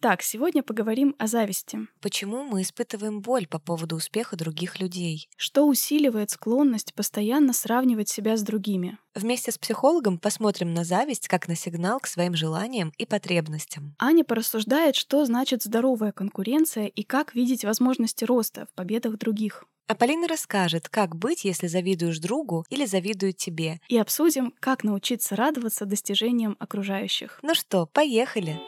Итак, сегодня поговорим о зависти. Почему мы испытываем боль по поводу успеха других людей? Что усиливает склонность постоянно сравнивать себя с другими? Вместе с психологом посмотрим на зависть как на сигнал к своим желаниям и потребностям. Аня порассуждает, что значит здоровая конкуренция и как видеть возможности роста в победах других. А Полина расскажет, как быть, если завидуешь другу или завидуют тебе. И обсудим, как научиться радоваться достижениям окружающих. Ну что, поехали!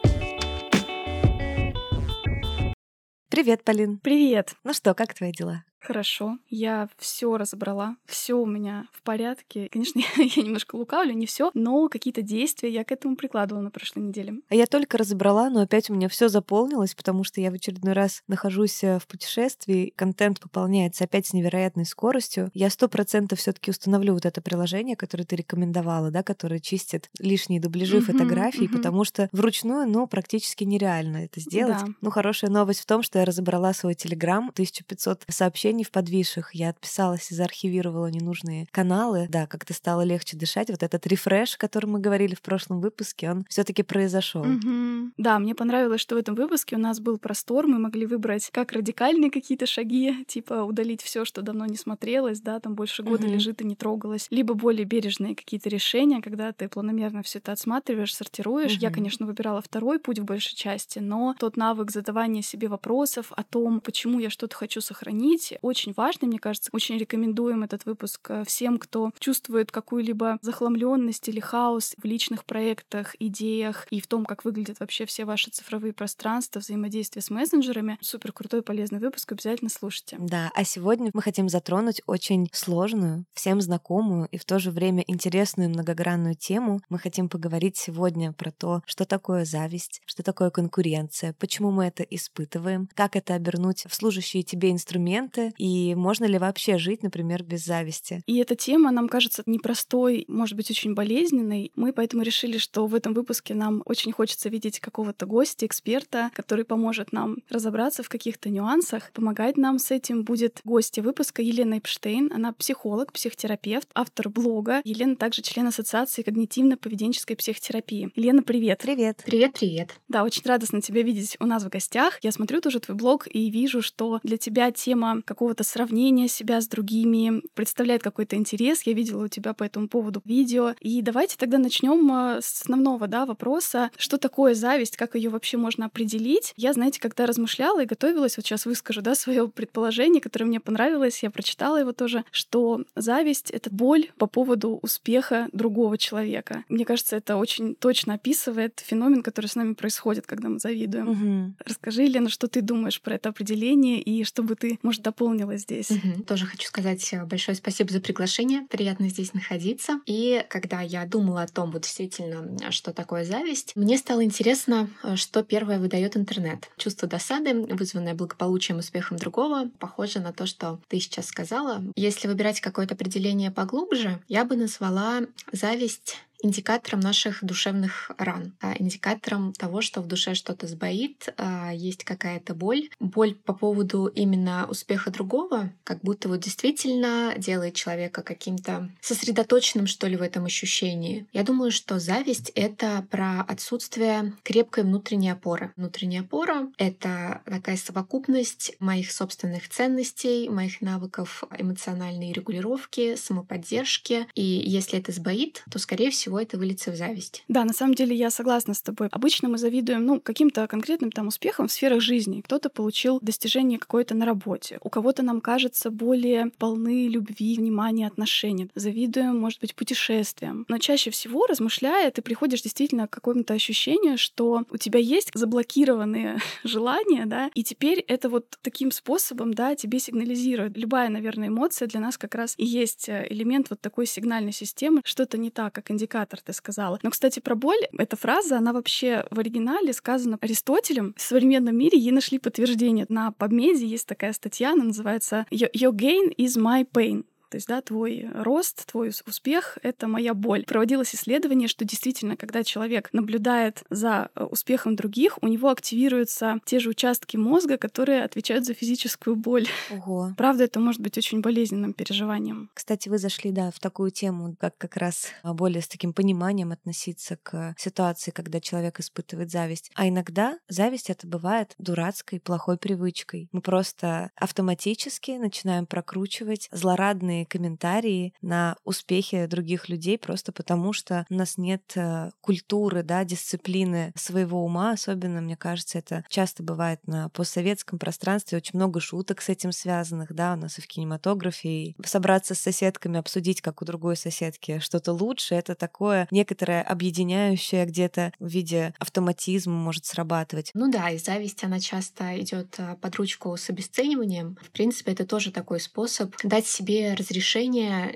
Привет, Полин. Привет. Ну что, как твои дела? Хорошо, я все разобрала, все у меня в порядке. Конечно, я немножко лукавлю, не все, но какие-то действия я к этому прикладывала на прошлой неделе. А я только разобрала, но опять у меня все заполнилось, потому что я в очередной раз нахожусь э, в путешествии, контент пополняется опять с невероятной скоростью. Я сто процентов все-таки установлю вот это приложение, которое ты рекомендовала, да, которое чистит лишние дубляжи uh-huh, фотографий, uh-huh. потому что вручную, ну, практически нереально это сделать. Да. Ну, хорошая новость в том, что я разобрала свой телеграм, 1500 сообщений сообщений в подвисших. Я отписалась и заархивировала ненужные каналы. Да, как-то стало легче дышать. Вот этот рефреш, о котором мы говорили в прошлом выпуске, он все таки произошел. Угу. Да, мне понравилось, что в этом выпуске у нас был простор, мы могли выбрать как радикальные какие-то шаги, типа удалить все, что давно не смотрелось, да, там больше года угу. лежит и не трогалось, либо более бережные какие-то решения, когда ты планомерно все это отсматриваешь, сортируешь. Угу. Я, конечно, выбирала второй путь в большей части, но тот навык задавания себе вопросов о том, почему я что-то хочу сохранить, очень важный, мне кажется. Очень рекомендуем этот выпуск э, всем, кто чувствует какую-либо захламленность или хаос в личных проектах, идеях и в том, как выглядят вообще все ваши цифровые пространства, взаимодействие с мессенджерами. Супер крутой, полезный выпуск, обязательно слушайте. Да, а сегодня мы хотим затронуть очень сложную, всем знакомую и в то же время интересную многогранную тему. Мы хотим поговорить сегодня про то, что такое зависть, что такое конкуренция, почему мы это испытываем, как это обернуть в служащие тебе инструменты, и можно ли вообще жить, например, без зависти. И эта тема нам кажется непростой, может быть, очень болезненной. Мы поэтому решили, что в этом выпуске нам очень хочется видеть какого-то гостя, эксперта, который поможет нам разобраться в каких-то нюансах. Помогать нам с этим будет гостья выпуска Елена Эпштейн. Она психолог, психотерапевт, автор блога. Елена также член Ассоциации когнитивно-поведенческой психотерапии. Елена, привет. Привет. Привет, привет. Да, очень радостно тебя видеть у нас в гостях. Я смотрю тоже твой блог и вижу, что для тебя тема как какого-то сравнения себя с другими, представляет какой-то интерес. Я видела у тебя по этому поводу видео. И давайте тогда начнем а, с основного да, вопроса. Что такое зависть? Как ее вообще можно определить? Я, знаете, когда размышляла и готовилась, вот сейчас выскажу да, свое предположение, которое мне понравилось, я прочитала его тоже, что зависть — это боль по поводу успеха другого человека. Мне кажется, это очень точно описывает феномен, который с нами происходит, когда мы завидуем. Угу. Расскажи, Елена, что ты думаешь про это определение и чтобы ты, может, дополнила дополнила здесь. Угу. Тоже хочу сказать э, большое спасибо за приглашение. Приятно здесь находиться. И когда я думала о том, вот действительно, что такое зависть, мне стало интересно, э, что первое выдает интернет. Чувство досады, вызванное благополучием и успехом другого, похоже на то, что ты сейчас сказала. Если выбирать какое-то определение поглубже, я бы назвала зависть индикатором наших душевных ран, а, индикатором того, что в душе что-то сбоит, а, есть какая-то боль. Боль по поводу именно успеха другого, как будто вот действительно делает человека каким-то сосредоточенным, что ли, в этом ощущении. Я думаю, что зависть — это про отсутствие крепкой внутренней опоры. Внутренняя опора — это такая совокупность моих собственных ценностей, моих навыков эмоциональной регулировки, самоподдержки. И если это сбоит, то, скорее всего, всего это выльется в зависть. Да, на самом деле я согласна с тобой. Обычно мы завидуем, ну, каким-то конкретным там успехом в сферах жизни. Кто-то получил достижение какое-то на работе. У кого-то нам кажется более полны любви, внимания, отношений. Завидуем, может быть, путешествиям. Но чаще всего, размышляя, ты приходишь действительно к какому-то ощущению, что у тебя есть заблокированные желания, да, и теперь это вот таким способом, да, тебе сигнализирует. Любая, наверное, эмоция для нас как раз и есть э, элемент вот такой сигнальной системы. Что-то не так, как индикатор индикатор, ты сказала. Но, кстати, про боль, эта фраза, она вообще в оригинале сказана Аристотелем. В современном мире ей нашли подтверждение. На PubMed есть такая статья, она называется «Your gain is my pain». То есть, да, твой рост, твой успех — это моя боль. Проводилось исследование, что действительно, когда человек наблюдает за э, успехом других, у него активируются те же участки мозга, которые отвечают за физическую боль. Ого. Правда, это может быть очень болезненным переживанием. Кстати, вы зашли, да, в такую тему, как как раз а, более с таким пониманием относиться к ситуации, когда человек испытывает зависть. А иногда зависть это бывает дурацкой, плохой привычкой. Мы просто автоматически начинаем прокручивать злорадные комментарии на успехи других людей просто потому, что у нас нет э, культуры, да, дисциплины своего ума. Особенно, мне кажется, это часто бывает на постсоветском пространстве. Очень много шуток с этим связанных, да, у нас и в кинематографе. И собраться с соседками, обсудить, как у другой соседки что-то лучше, это такое некоторое объединяющее где-то в виде автоматизма может срабатывать. Ну да, и зависть, она часто идет э, под ручку с обесцениванием. В принципе, это тоже такой способ дать себе разрешение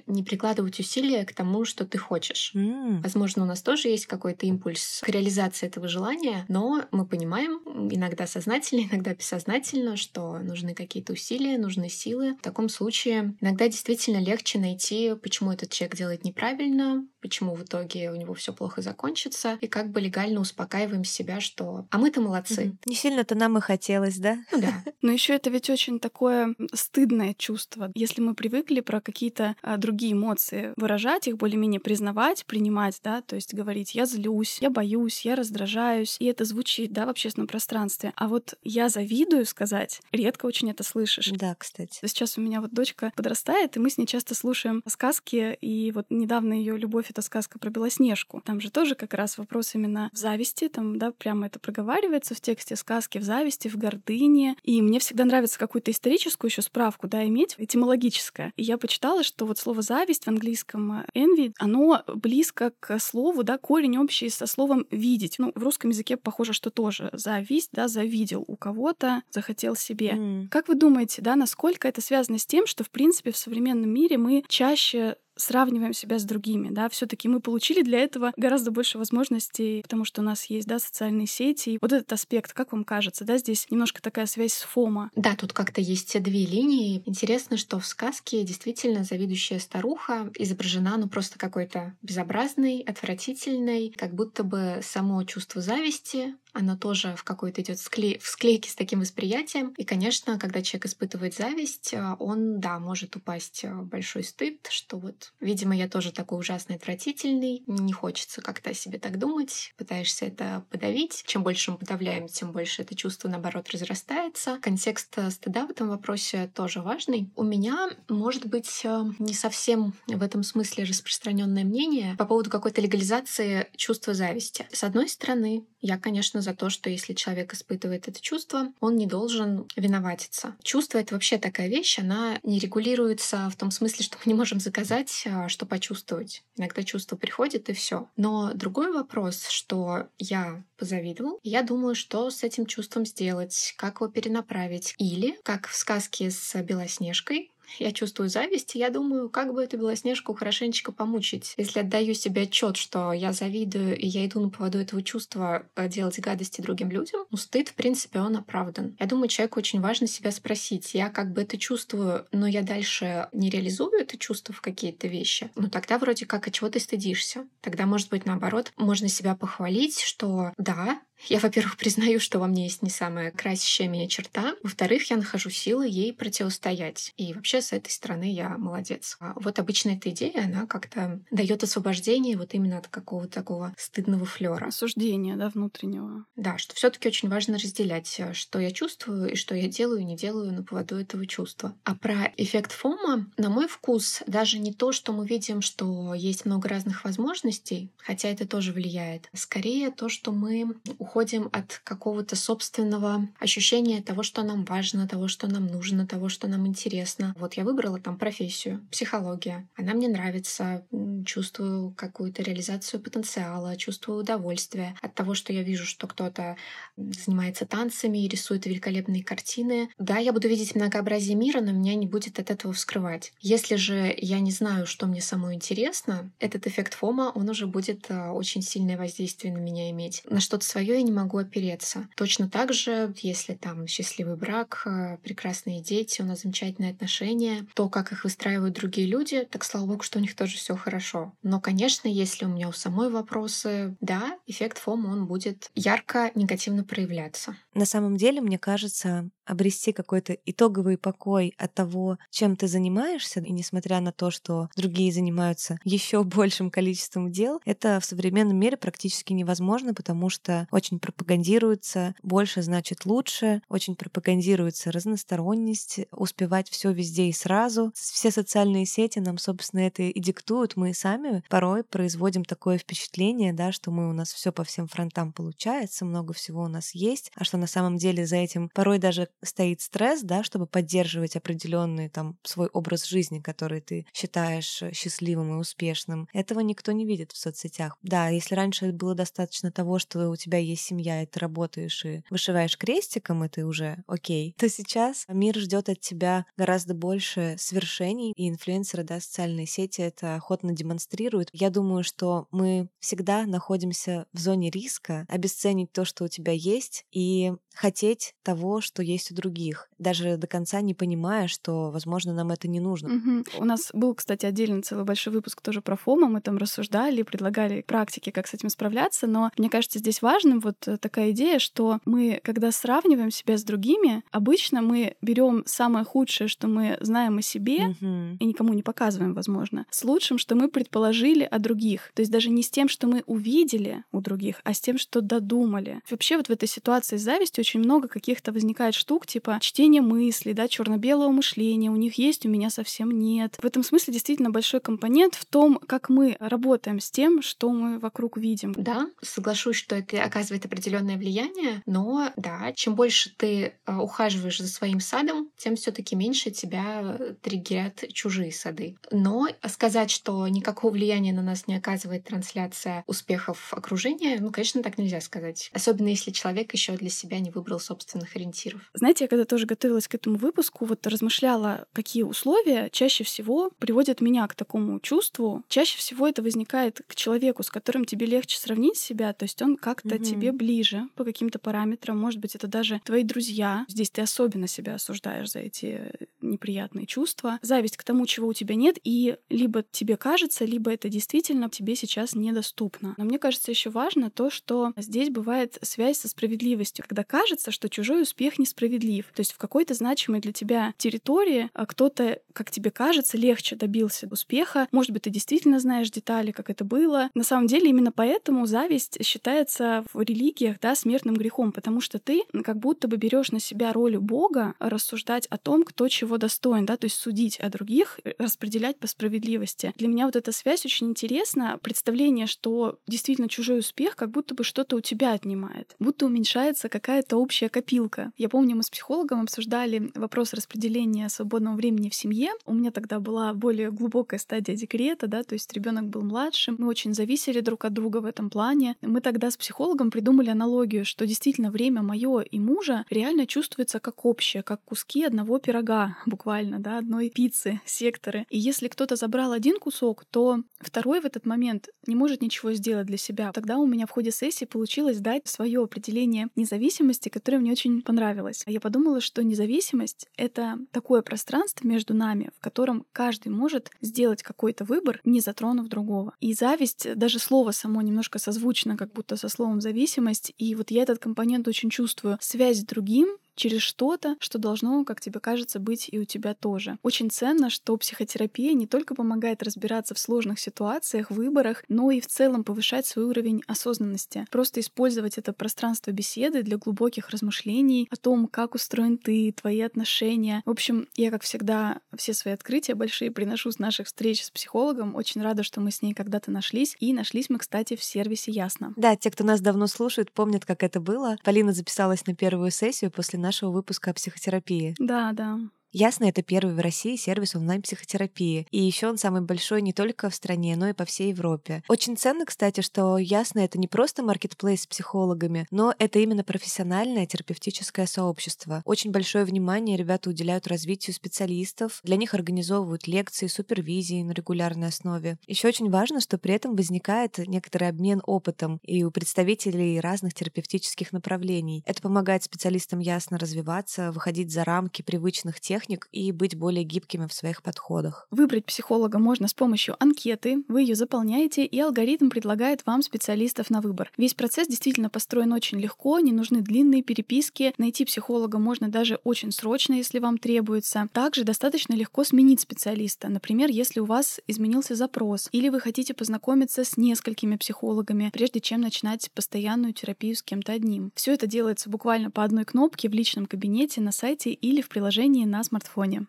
не прикладывать усилия к тому, что ты хочешь. Mm. Возможно, у нас тоже есть какой-то импульс к реализации этого желания, но мы понимаем, иногда сознательно, иногда бессознательно, что нужны какие-то усилия, нужны силы. В таком случае иногда действительно легче найти, почему этот человек делает неправильно, почему в итоге у него все плохо закончится, и как бы легально успокаиваем себя, что «а мы-то молодцы». Mm-hmm. Не сильно-то нам и хотелось, да? Ну да. Но еще это ведь очень такое стыдное чувство. Если мы привыкли про какие-то а, другие эмоции выражать, их более-менее признавать, принимать, да, то есть говорить «я злюсь», «я боюсь», «я раздражаюсь», и это звучит, да, в общественном пространстве. А вот «я завидую» сказать, редко очень это слышишь. Да, кстати. Сейчас у меня вот дочка подрастает, и мы с ней часто слушаем сказки, и вот недавно ее любовь — это сказка про Белоснежку. Там же тоже как раз вопрос именно в зависти, там, да, прямо это проговаривается в тексте сказки, в зависти, в гордыне. И мне всегда нравится какую-то историческую еще справку, да, иметь, этимологическое. И я почитала, что вот слово «зависть» в английском э, envy, оно близко к слову, да, корень общий со словом «видеть». Ну, в русском языке похоже, что тоже зависть, да, завидел у кого-то, захотел себе. Mm. Как вы думаете, да, насколько это связано с тем, что, в принципе, в современном мире мы чаще сравниваем себя с другими, да, все-таки мы получили для этого гораздо больше возможностей, потому что у нас есть, да, социальные сети. И вот этот аспект, как вам кажется, да, здесь немножко такая связь с ФОМа. Да, тут как-то есть две линии. Интересно, что в сказке действительно завидующая старуха изображена, ну, просто какой-то безобразной, отвратительной, как будто бы само чувство зависти оно тоже в какой-то идет в склейке с таким восприятием. И, конечно, когда человек испытывает зависть, он, да, может упасть в большой стыд, что вот видимо, я тоже такой ужасный, отвратительный. Не хочется как-то о себе так думать. Пытаешься это подавить. Чем больше мы подавляем, тем больше это чувство, наоборот, разрастается. Контекст э, стыда в этом вопросе тоже важный. У меня, может быть, э, не совсем в этом смысле распространенное мнение по поводу какой-то легализации чувства зависти. С одной стороны, я, конечно, за то, что если человек испытывает это чувство, он не должен виноватиться. Чувство — это вообще такая вещь, она не регулируется в том смысле, что мы не можем заказать, а, что почувствовать. Иногда чувство приходит, и все. Но другой вопрос, что я позавидовал, я думаю, что с этим чувством сделать, как его перенаправить. Или, как в сказке с Белоснежкой, я чувствую зависть, и я думаю, как бы эту Белоснежку хорошенечко помучить. Если отдаю себе отчет, что я завидую, и я иду на поводу этого чувства э, делать гадости другим людям, ну, стыд, в принципе, он оправдан. Я думаю, человеку очень важно себя спросить, я как бы это чувствую, но я дальше не реализую это чувство в какие-то вещи, ну, тогда вроде как, от чего ты стыдишься? Тогда, может быть, наоборот, можно себя похвалить, что да, я, во-первых, признаю, что во мне есть не самая красящая меня черта. Во-вторых, я нахожу силы ей противостоять. И вообще с этой стороны я молодец. А вот обычно эта идея, она как-то дает освобождение вот именно от какого-то такого стыдного флера. Осуждения, да, внутреннего. Да, что все таки очень важно разделять, э, что я чувствую и что я делаю и не делаю на поводу этого чувства. А про эффект ФОМа, на мой вкус, даже не то, что мы видим, что есть много разных возможностей, хотя это тоже влияет. Скорее то, что мы уходим от какого-то собственного ощущения того, что нам важно, того, что нам нужно, того, что нам интересно. Вот я выбрала там профессию, психология. Она мне нравится, чувствую какую-то реализацию потенциала, чувствую удовольствие от того, что я вижу, что кто-то занимается танцами и рисует великолепные картины. Да, я буду видеть многообразие мира, но меня не будет от этого вскрывать. Если же я не знаю, что мне самой интересно, этот эффект фома, он уже будет а, очень сильное воздействие на меня иметь. На что-то свое я не могу опереться. Точно так же, если там счастливый брак, э, прекрасные дети, у нас замечательные отношения, то, как их выстраивают другие люди, так слава богу, что у них тоже все хорошо. Но, конечно, если у меня у самой вопросы, да, эффект фома, он будет ярко негативно проявляться. На самом деле, мне кажется, обрести какой-то итоговый покой от того, чем ты занимаешься, и несмотря на то, что другие занимаются еще большим количеством дел, это в современном мире практически невозможно, потому что очень пропагандируется больше значит лучше, очень пропагандируется разносторонность, успевать все везде и сразу. Все социальные сети нам, собственно, это и диктуют. Мы сами порой производим такое впечатление, да, что мы у нас все по всем фронтам получается, много всего у нас есть, а что на самом деле за этим порой даже стоит стресс, да, чтобы поддерживать определенный там свой образ жизни, который ты считаешь счастливым и успешным. Этого никто не видит в соцсетях. Да, если раньше было достаточно того, что у тебя есть семья, и ты работаешь и вышиваешь крестиком, и ты уже окей, то сейчас мир ждет от тебя гораздо больше свершений, и инфлюенсеры, да, социальные сети это охотно демонстрируют. Я думаю, что мы всегда находимся в зоне риска обесценить то, что у тебя есть, и хотеть того, что есть у других, даже до конца не понимая, что, возможно, нам это не нужно. Угу. У нас был, кстати, отдельный целый большой выпуск тоже про ФОМа, мы там рассуждали, предлагали практики, как с этим справляться, но мне кажется, здесь важным вот э, такая идея, что мы, когда сравниваем себя с другими, обычно мы берем самое худшее, что мы знаем о себе, угу. и никому не показываем, возможно, с лучшим, что мы предположили о других. То есть даже не с тем, что мы увидели у других, а с тем, что додумали. Вообще вот в этой ситуации с завистью очень много каких-то возникает штук, типа чтение мыслей, да, черно-белого мышления, у них есть, у меня совсем нет. В этом смысле действительно большой компонент в том, как мы работаем с тем, что мы вокруг видим. Да, соглашусь, что это оказывает определенное влияние, но да, чем больше ты а, ухаживаешь за своим садом, тем все-таки меньше тебя триггерят чужие сады. Но сказать, что никакого влияния на нас не оказывает трансляция успехов окружения, ну, конечно, так нельзя сказать. Особенно если человек еще для себя не выбрал собственных ориентиров. Знаете, я когда тоже готовилась к этому выпуску, вот размышляла, какие условия чаще всего приводят меня к такому чувству. Чаще всего это возникает к человеку, с которым тебе легче сравнить себя, то есть он как-то угу. тебе ближе по каким-то параметрам. Может быть, это даже твои друзья. Здесь ты особенно себя осуждаешь за эти неприятные чувства. Зависть к тому, чего у тебя нет, и либо тебе кажется, либо это действительно тебе сейчас недоступно. Но мне кажется, еще важно то, что здесь бывает связь со справедливостью, когда кажется, что чужой успех несправедлив. То есть в какой-то значимой для тебя территории а, кто-то, как тебе кажется, легче добился успеха. Может быть, ты действительно знаешь детали, как это было. На самом деле именно поэтому зависть считается в религиях да, смертным грехом, потому что ты как будто бы берешь на себя роль Бога рассуждать о том, кто чего достоин, да, то есть судить о других, э, распределять по справедливости. Для меня вот эта связь очень интересна. Представление, что действительно чужой успех как будто бы что-то у тебя отнимает, будто уменьшается какая-то общая копилка. Я помню, мы с психологом обсуждали вопрос распределения свободного времени в семье. У меня тогда была более глубокая стадия декрета, да, то есть ребенок был младшим. Мы очень зависели друг от друга в этом плане. Мы тогда с психологом придумали аналогию, что действительно время мое и мужа реально чувствуется как общее, как куски одного пирога, буквально, да, одной пиццы, секторы. И если кто-то забрал один кусок, то второй в этот момент не может ничего сделать для себя. Тогда у меня в ходе сессии получилось дать свое определение независимости которая мне очень понравилась. Я подумала, что независимость — это такое пространство между нами, в котором каждый может сделать какой-то выбор, не затронув другого. И зависть, даже слово само немножко созвучно, как будто со словом зависимость. И вот я этот компонент очень чувствую. Связь с другим через что-то, что должно, как тебе кажется, быть и у тебя тоже. Очень ценно, что психотерапия не только помогает разбираться в сложных ситуациях, выборах, но и в целом повышать свой уровень осознанности. Просто использовать это пространство беседы для глубоких размышлений о том, как устроен ты, твои отношения. В общем, я, как всегда, все свои открытия большие приношу с наших встреч с психологом. Очень рада, что мы с ней когда-то нашлись. И нашлись мы, кстати, в сервисе «Ясно». Да, те, кто нас давно слушает, помнят, как это было. Полина записалась на первую сессию после нашего выпуска о психотерапии. Да, да. Ясно, это первый в России сервис онлайн-психотерапии. И еще он самый большой не только в стране, но и по всей Европе. Очень ценно, кстати, что Ясно это не просто маркетплейс с психологами, но это именно профессиональное терапевтическое сообщество. Очень большое внимание ребята уделяют развитию специалистов. Для них организовывают лекции, супервизии на регулярной основе. Еще очень важно, что при этом возникает некоторый обмен опытом и у представителей разных терапевтических направлений. Это помогает специалистам ясно развиваться, выходить за рамки привычных техник и быть более гибкими в своих подходах. Выбрать психолога можно с помощью анкеты, вы ее заполняете, и алгоритм предлагает вам специалистов на выбор. Весь процесс действительно построен очень легко, не нужны длинные переписки, найти психолога можно даже очень срочно, если вам требуется. Также достаточно легко сменить специалиста. Например, если у вас изменился запрос, или вы хотите познакомиться с несколькими психологами, прежде чем начинать постоянную терапию с кем-то одним. Все это делается буквально по одной кнопке в личном кабинете, на сайте или в приложении на смартфоне.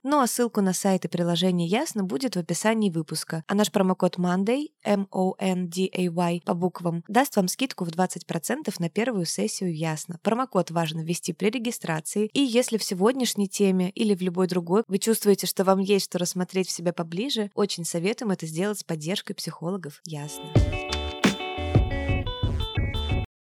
Ну а ссылку на сайт и приложение Ясно будет в описании выпуска. А наш промокод Monday, M-O-N-D-A-Y по буквам, даст вам скидку в 20% на первую сессию Ясно. Промокод важно ввести при регистрации. И если в сегодняшней теме или в любой другой вы чувствуете, что вам есть что рассмотреть в себя поближе, очень советуем это сделать с поддержкой психологов Ясно.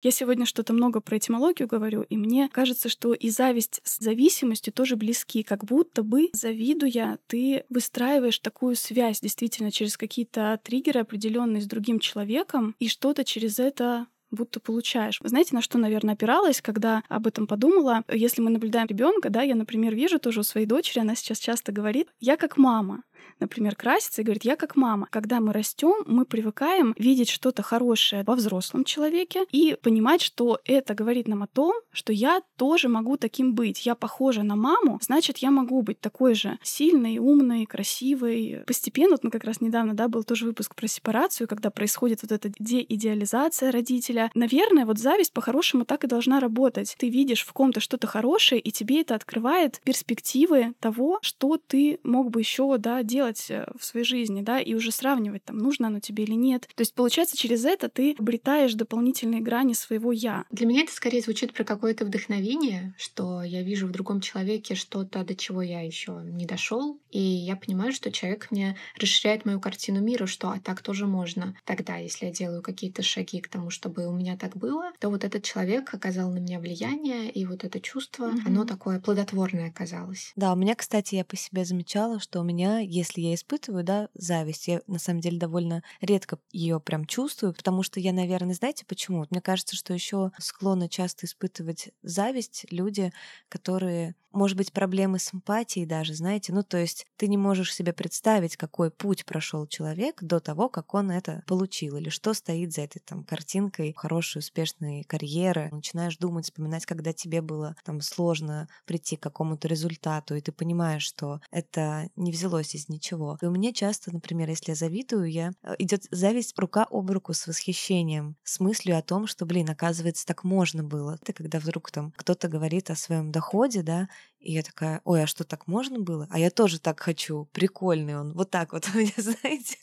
Я сегодня что-то много про этимологию говорю, и мне кажется, что и зависть с зависимостью тоже близки. Как будто бы, завидуя, ты выстраиваешь такую связь действительно через какие-то триггеры определенные с другим человеком, и что-то через это будто получаешь. Знаете, на что, наверное, опиралась, когда об этом подумала? Если мы наблюдаем ребенка, да, я, например, вижу тоже у своей дочери, она сейчас часто говорит, я как мама например, красится и говорит, я как мама. Когда мы растем, мы привыкаем видеть что-то хорошее во взрослом человеке и понимать, что это говорит нам о том, что я тоже могу таким быть. Я похожа на маму, значит, я могу быть такой же сильной, умной, красивой. Постепенно, вот мы как раз недавно, да, был тоже выпуск про сепарацию, когда происходит вот эта деидеализация родителя. Наверное, вот зависть по-хорошему так и должна работать. Ты видишь в ком-то что-то хорошее, и тебе это открывает перспективы того, что ты мог бы еще, да, делать э, в своей жизни, да, и уже сравнивать, там, нужно оно тебе или нет. То есть, получается, через это ты обретаешь дополнительные грани своего «я». Для меня это скорее звучит про какое-то вдохновение, что я вижу в другом человеке что-то, до чего я еще не дошел, и я понимаю, что человек мне расширяет мою картину мира, что а так тоже можно. Тогда, если я делаю какие-то шаги к тому, чтобы у меня так было, то вот этот человек оказал на меня влияние, и вот это чувство, mm-hmm. оно такое плодотворное оказалось. Да, у меня, кстати, я по себе замечала, что у меня, если я испытываю, да, зависть, я на самом деле довольно редко ее прям чувствую, потому что я, наверное, знаете почему? Мне кажется, что еще склонны часто испытывать зависть люди, которые может быть, проблемы с эмпатией даже, знаете, ну, то есть ты не можешь себе представить, какой путь прошел человек до того, как он это получил, или что стоит за этой там картинкой хорошей, успешной карьеры. Начинаешь думать, вспоминать, когда тебе было там сложно прийти к какому-то результату, и ты понимаешь, что это не взялось из ничего. И у меня часто, например, если я завидую, я э, идет зависть рука об руку с восхищением, с мыслью о том, что, блин, оказывается, так можно было. Это когда вдруг там кто-то говорит о своем доходе, да, и я такая, ой, а что так можно было? А я тоже так хочу. Прикольный он. Вот так вот знаете.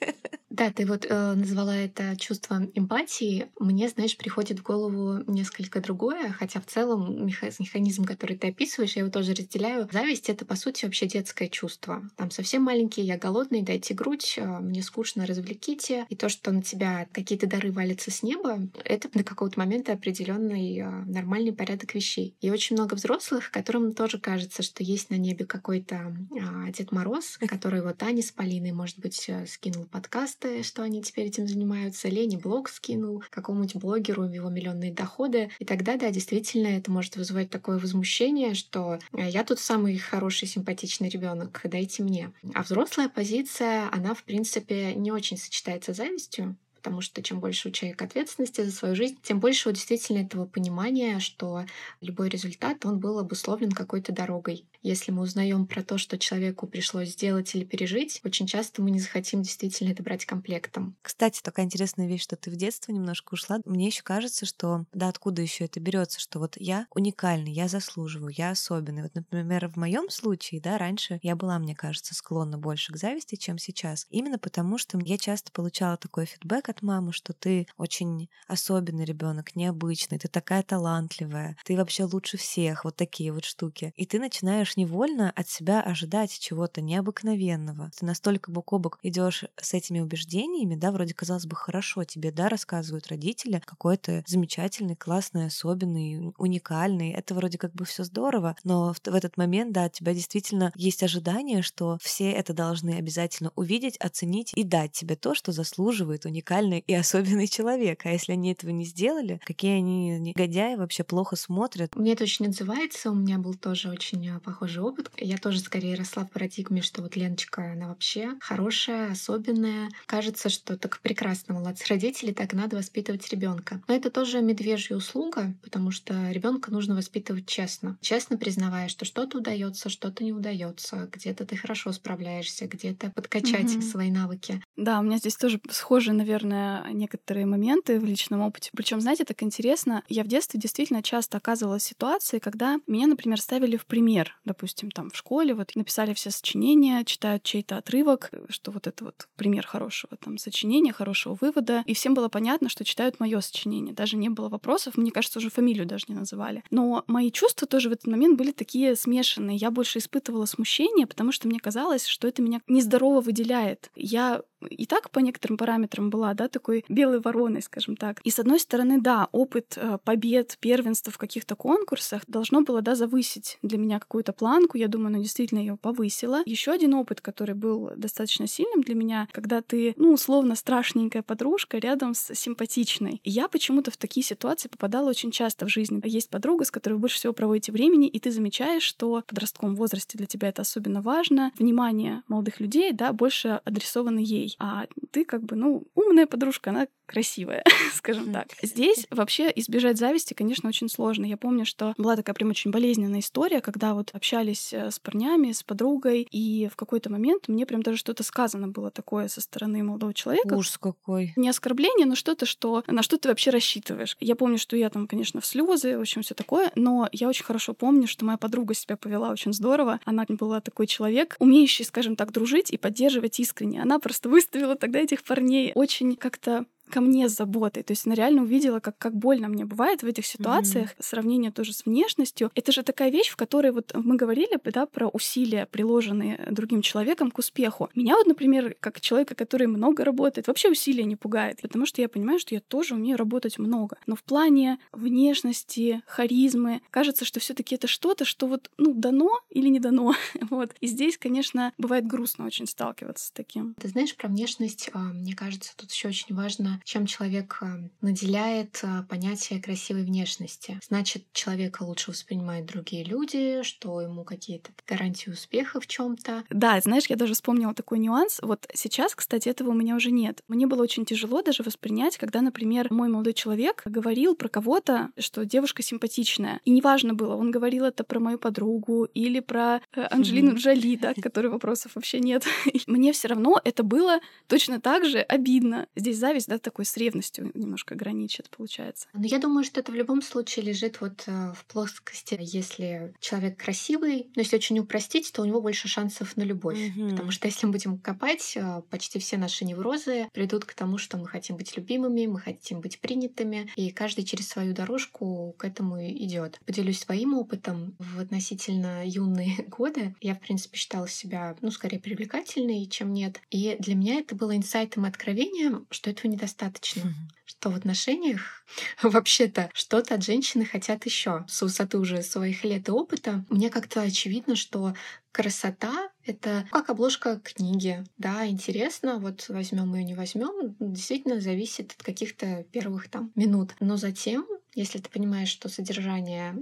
Да, ты вот э, назвала это чувство эмпатии. Мне, знаешь, приходит в голову несколько другое, хотя в целом механизм, который ты описываешь, я его тоже разделяю. Зависть — это, по сути, вообще детское чувство. Там совсем маленький, я голодный, дайте грудь, э, мне скучно, развлеките. И то, что на тебя какие-то дары валятся с неба, это до какого-то момента определенный э, нормальный порядок вещей. И очень много взрослых, которым тоже кажется, что есть на небе какой-то э, Дед Мороз, который вот Ани с Полиной, может быть, э, скинул подкасты, что они теперь этим занимаются. Лени блог скинул какому-нибудь блогеру его миллионные доходы. И тогда, да, действительно, это может вызывать такое возмущение, что «А я тут самый хороший, симпатичный ребенок, дайте мне. А взрослая позиция, она, в принципе, не очень сочетается с завистью, потому что чем больше у человека ответственности за свою жизнь, тем больше у действительно этого понимания, что любой результат, он был обусловлен какой-то дорогой. Если мы узнаем про то, что человеку пришлось сделать или пережить, очень часто мы не захотим действительно это брать комплектом. Кстати, такая интересная вещь, что ты в детство немножко ушла. Мне еще кажется, что да, откуда еще это берется, что вот я уникальный, я заслуживаю, я особенный. Вот, например, в моем случае, да, раньше я была, мне кажется, склонна больше к зависти, чем сейчас. Именно потому, что я часто получала такой фидбэк от мамы, что ты очень особенный ребенок, необычный, ты такая талантливая, ты вообще лучше всех, вот такие вот штуки. И ты начинаешь невольно от себя ожидать чего-то необыкновенного. Ты настолько бок о бок идешь с этими убеждениями, да, вроде казалось бы, хорошо тебе, да, рассказывают родители, какой то замечательный, классный, особенный, уникальный. Это вроде как бы все здорово, но в, в этот момент, да, от тебя действительно есть ожидание, что все это должны обязательно увидеть, оценить и дать тебе то, что заслуживает уникальный и особенный человек. А если они этого не сделали, какие они негодяи вообще плохо смотрят. Мне это очень отзывается. У меня был тоже очень а, похожий опыт. Я тоже скорее росла в парадигме, что вот Леночка, она вообще хорошая, особенная. Кажется, что так прекрасно, молодцы родители, так надо воспитывать ребенка. Но это тоже медвежья услуга, потому что ребенка нужно воспитывать честно. Честно признавая, что что-то удается, что-то не удается, где-то ты хорошо справляешься, где-то подкачать угу. свои навыки. Да, у меня здесь тоже схожие, наверное, некоторые моменты в личном опыте. Причем, знаете, так интересно, я в детстве действительно часто оказывалась в ситуации, когда меня, например, ставили в пример. Допустим, там в школе вот написали все сочинения, читают чей-то отрывок, что вот это вот пример хорошего там сочинения, хорошего вывода. И всем было понятно, что читают мое сочинение. Даже не было вопросов, мне кажется, уже фамилию даже не называли. Но мои чувства тоже в этот момент были такие смешанные. Я больше испытывала смущение, потому что мне казалось, что это меня нездорово выделяет. Я и так по некоторым параметрам была, да, такой белой вороной, скажем так. И с одной стороны, да, опыт э, побед, первенства в каких-то конкурсах должно было, да, завысить для меня какую-то планку. Я думаю, она действительно ее повысила. Еще один опыт, который был достаточно сильным для меня, когда ты, ну, условно, страшненькая подружка рядом с симпатичной. И я почему-то в такие ситуации попадала очень часто в жизни. Есть подруга, с которой вы больше всего проводите времени, и ты замечаешь, что в подростковом возрасте для тебя это особенно важно. Внимание молодых людей, да, больше адресовано ей ей, а ты как бы, ну, умная подружка, она красивая, скажем так. Здесь вообще избежать зависти, конечно, очень сложно. Я помню, что была такая прям очень болезненная история, когда вот общались э, с парнями, с подругой, и в какой-то момент мне прям даже что-то сказано было такое со стороны молодого человека. Ужас какой. Не оскорбление, но что-то, что на что ты вообще рассчитываешь. Я помню, что я там, конечно, в слезы, в общем, все такое, но я очень хорошо помню, что моя подруга себя повела очень здорово. Она была такой человек, умеющий, скажем так, дружить и поддерживать искренне. Она просто выставила тогда этих парней. Очень как-то ко мне с заботой. То есть она реально увидела, как, как больно мне бывает в этих ситуациях. Mm-hmm. Сравнение тоже с внешностью. Это же такая вещь, в которой вот мы говорили да, про усилия, приложенные другим человеком к успеху. Меня вот, например, как человека, который много работает, вообще усилия не пугает, потому что я понимаю, что я тоже умею работать много. Но в плане внешности, харизмы, кажется, что все таки это что-то, что вот, ну, дано или не дано. вот. И здесь, конечно, бывает грустно очень сталкиваться с таким. Ты знаешь, про внешность, а, мне кажется, тут еще очень важно чем человек э, наделяет э, понятие красивой внешности. Значит, человека лучше воспринимают другие люди, что ему какие-то гарантии успеха в чем то Да, знаешь, я даже вспомнила такой нюанс. Вот сейчас, кстати, этого у меня уже нет. Мне было очень тяжело даже воспринять, когда, например, мой молодой человек говорил про кого-то, что девушка симпатичная. И неважно было, он говорил это про мою подругу или про э, Анджелину Джоли, да, к которой вопросов вообще нет. Мне все равно это было точно так же обидно. Здесь зависть, да, такой с ревностью немножко граничит, получается. Но я думаю, что это в любом случае лежит вот э, в плоскости, если человек красивый, но если очень упростить, то у него больше шансов на любовь. Mm-hmm. Потому что если мы будем копать, э, почти все наши неврозы придут к тому, что мы хотим быть любимыми, мы хотим быть принятыми, и каждый через свою дорожку к этому идет. Поделюсь своим опытом. В относительно юные годы я, в принципе, считала себя, ну, скорее привлекательной, чем нет. И для меня это было инсайтом и откровением, что этого недостаточно достаточно. Что в отношениях вообще-то что-то от женщины хотят еще. С высоты уже своих лет и опыта мне как-то очевидно, что красота — это как обложка книги. Да, интересно, вот возьмем ее, не возьмем, действительно зависит от каких-то первых там минут. Но затем, если ты понимаешь, что содержание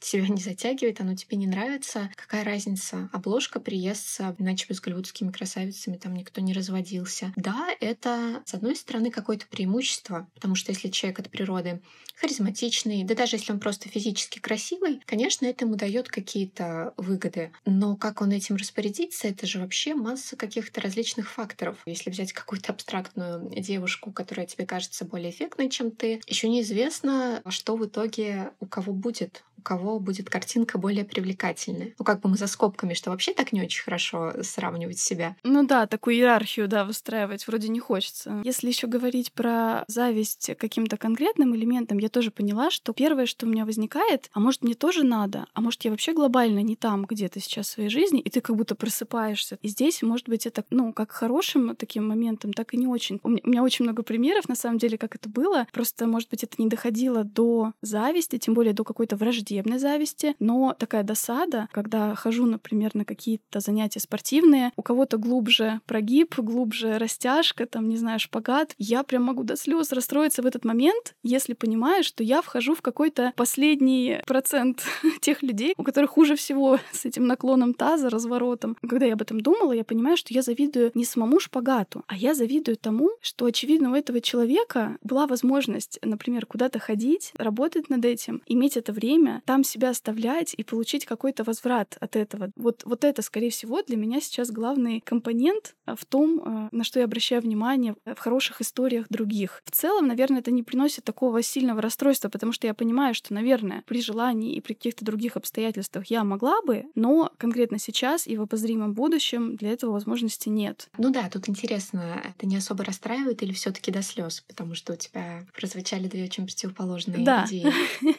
тебя не затягивает, оно тебе не нравится, какая разница? Обложка приестся, иначе бы с голливудскими красавицами там никто не разводился. Да, это, с одной стороны, какое-то преимущество, потому что если человек от природы харизматичный, да даже если он просто физически красивый, конечно, это ему дает какие-то выгоды. Но как он этим распорядится, это же вообще масса каких-то различных факторов. Если взять какую-то абстрактную девушку, которая тебе кажется более эффектной, чем ты, еще неизвестно, что в итоге у кого будет у кого будет картинка более привлекательная. Ну, как бы мы за скобками, что вообще так не очень хорошо сравнивать себя. Ну да, такую иерархию, да, выстраивать вроде не хочется. Если еще говорить про зависть каким-то конкретным элементам, я тоже поняла, что первое, что у меня возникает, а может мне тоже надо, а может я вообще глобально не там где-то сейчас в своей жизни, и ты как будто просыпаешься. И здесь, может быть, это, ну, как хорошим таким моментом, так и не очень. У меня, очень много примеров, на самом деле, как это было. Просто, может быть, это не доходило до зависти, тем более до какой-то враждебной зависти, но такая досада, когда хожу, например, на какие-то занятия спортивные, у кого-то глубже прогиб, глубже растяжка, там, не знаю, шпагат, я прям могу до слез расстроиться в этот момент, если понимаю, что я вхожу в какой-то последний процент тех людей, у которых хуже всего с этим наклоном таза, разворотом. Когда я об этом думала, я понимаю, что я завидую не самому шпагату, а я завидую тому, что, очевидно, у этого человека была возможность, например, куда-то ходить, работать над этим, иметь это время, там себя оставлять и получить какой-то возврат от этого. Вот, вот это, скорее всего, для меня сейчас главный компонент в том, э, на что я обращаю внимание в хороших историях других. В целом, наверное, это не приносит такого сильного расстройства, потому что я понимаю, что, наверное, при желании и при каких-то других обстоятельствах я могла бы, но конкретно сейчас и в обозримом будущем для этого возможности нет. Ну да, тут интересно, это не особо расстраивает или все таки до слез, потому что у тебя прозвучали две очень противоположные да. идеи.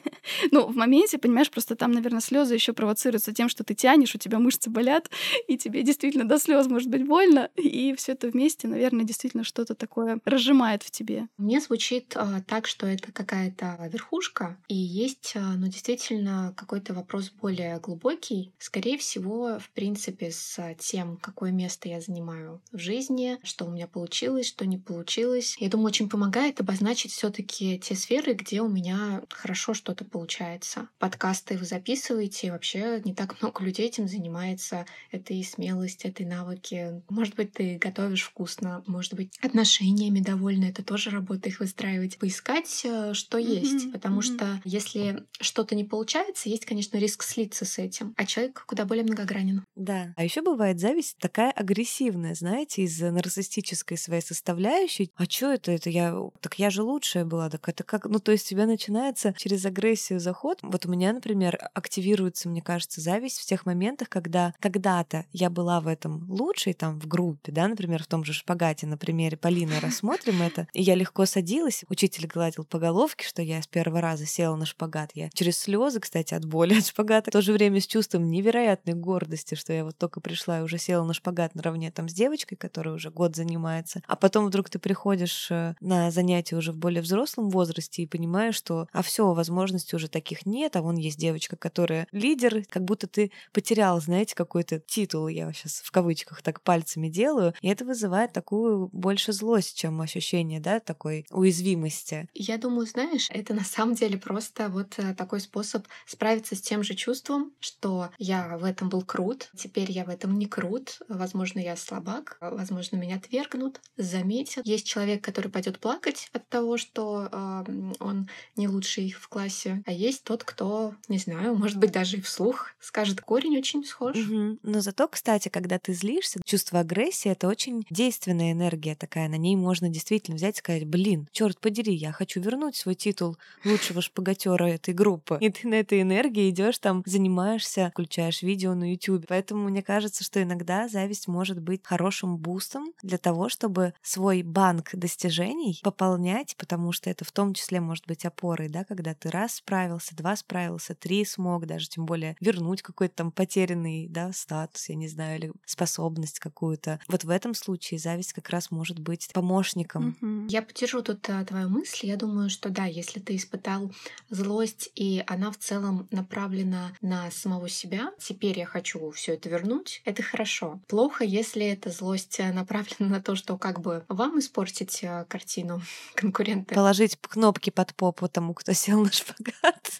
Ну, в моменте, понимаешь, просто там, наверное, слезы еще провоцируются тем, что ты тянешь, у тебя мышцы болят, и тебе действительно до слез может быть больно, и все это вместе, наверное, действительно что-то такое разжимает в тебе. Мне звучит э, так, что это какая-то верхушка, и есть, э, ну, действительно, какой-то вопрос более глубокий. Скорее всего, в принципе, с тем, какое место я занимаю в жизни, что у меня получилось, что не получилось. Я думаю, очень помогает обозначить все-таки те сферы, где у меня хорошо что-то получается. Подкасты вы записываете, вообще не так много людей этим занимается. Это и смелость, это и навыки. Может быть, ты готовишь вкусно, может быть, отношениями довольна, это тоже работа их выстраивать. Поискать, э, что mm-hmm. есть. Потому mm-hmm. что если что-то не получается, есть, конечно, риск слиться с этим. А человек куда более многогранен. Да. А еще бывает зависть такая агрессивная, знаете, из-за нарциссической своей составляющей. А что это? Это я... Так я же лучшая была. Так это как... Ну, то есть у тебя начинается через агрессию заход. Вот меня, например, активируется, мне кажется, зависть в тех моментах, когда когда-то я была в этом лучшей, там, в группе, да, например, в том же шпагате, на примере Полины рассмотрим это, и я легко садилась, учитель гладил по головке, что я с первого раза села на шпагат. Я через слезы, кстати, от боли от шпагата, в то же время с чувством невероятной гордости, что я вот только пришла и уже села на шпагат наравне там с девочкой, которая уже год занимается. А потом вдруг ты приходишь э, на занятия уже в более взрослом возрасте и понимаешь, что а все, возможностей уже таких нет, а вон есть девочка, которая лидер, как будто ты потерял, знаете, какой-то титул, я сейчас в кавычках так пальцами делаю, и это вызывает такую больше злость, чем ощущение, да, такой уязвимости. Я думаю, знаешь, это на самом деле просто вот э, такой способ справиться с тем же чувством, что я в этом был крут, теперь я в этом не крут, возможно, я слабак, возможно, меня отвергнут, заметят. Есть человек, который пойдет плакать от того, что э, он не лучший в классе, а есть тот, кто, не знаю, может быть, даже и вслух скажет, корень очень схож. Угу. Но зато, кстати, когда ты злишься, чувство агрессии — это очень действенная энергия такая, на ней можно действительно взять и сказать, блин, черт подери, я хочу вернуть свой титул лучшего шпагатера этой группы. И ты на этой энергии идешь там, занимаешься, включаешь видео на YouTube. Поэтому мне кажется, что иногда зависть может быть хорошим бустом для того, чтобы свой банк достижений пополнять, потому что это в том числе может быть опорой, да, когда ты раз справился, два справился, три смог, даже тем более вернуть какой-то там потерянный, да, статус, я не знаю, или способность какую-то. Вот в этом случае зависть как раз может быть помощником. Mm-hmm. Я поддержу тут а, твою мысль. Я думаю, что да, если ты испытал злость, и она в целом направлена на самого себя, теперь я хочу все это вернуть, это хорошо. Плохо, если эта злость э, направлена на то, что как бы вам испортить э, картину конкурента. Положить кнопки под попу тому, кто сел на шпагат.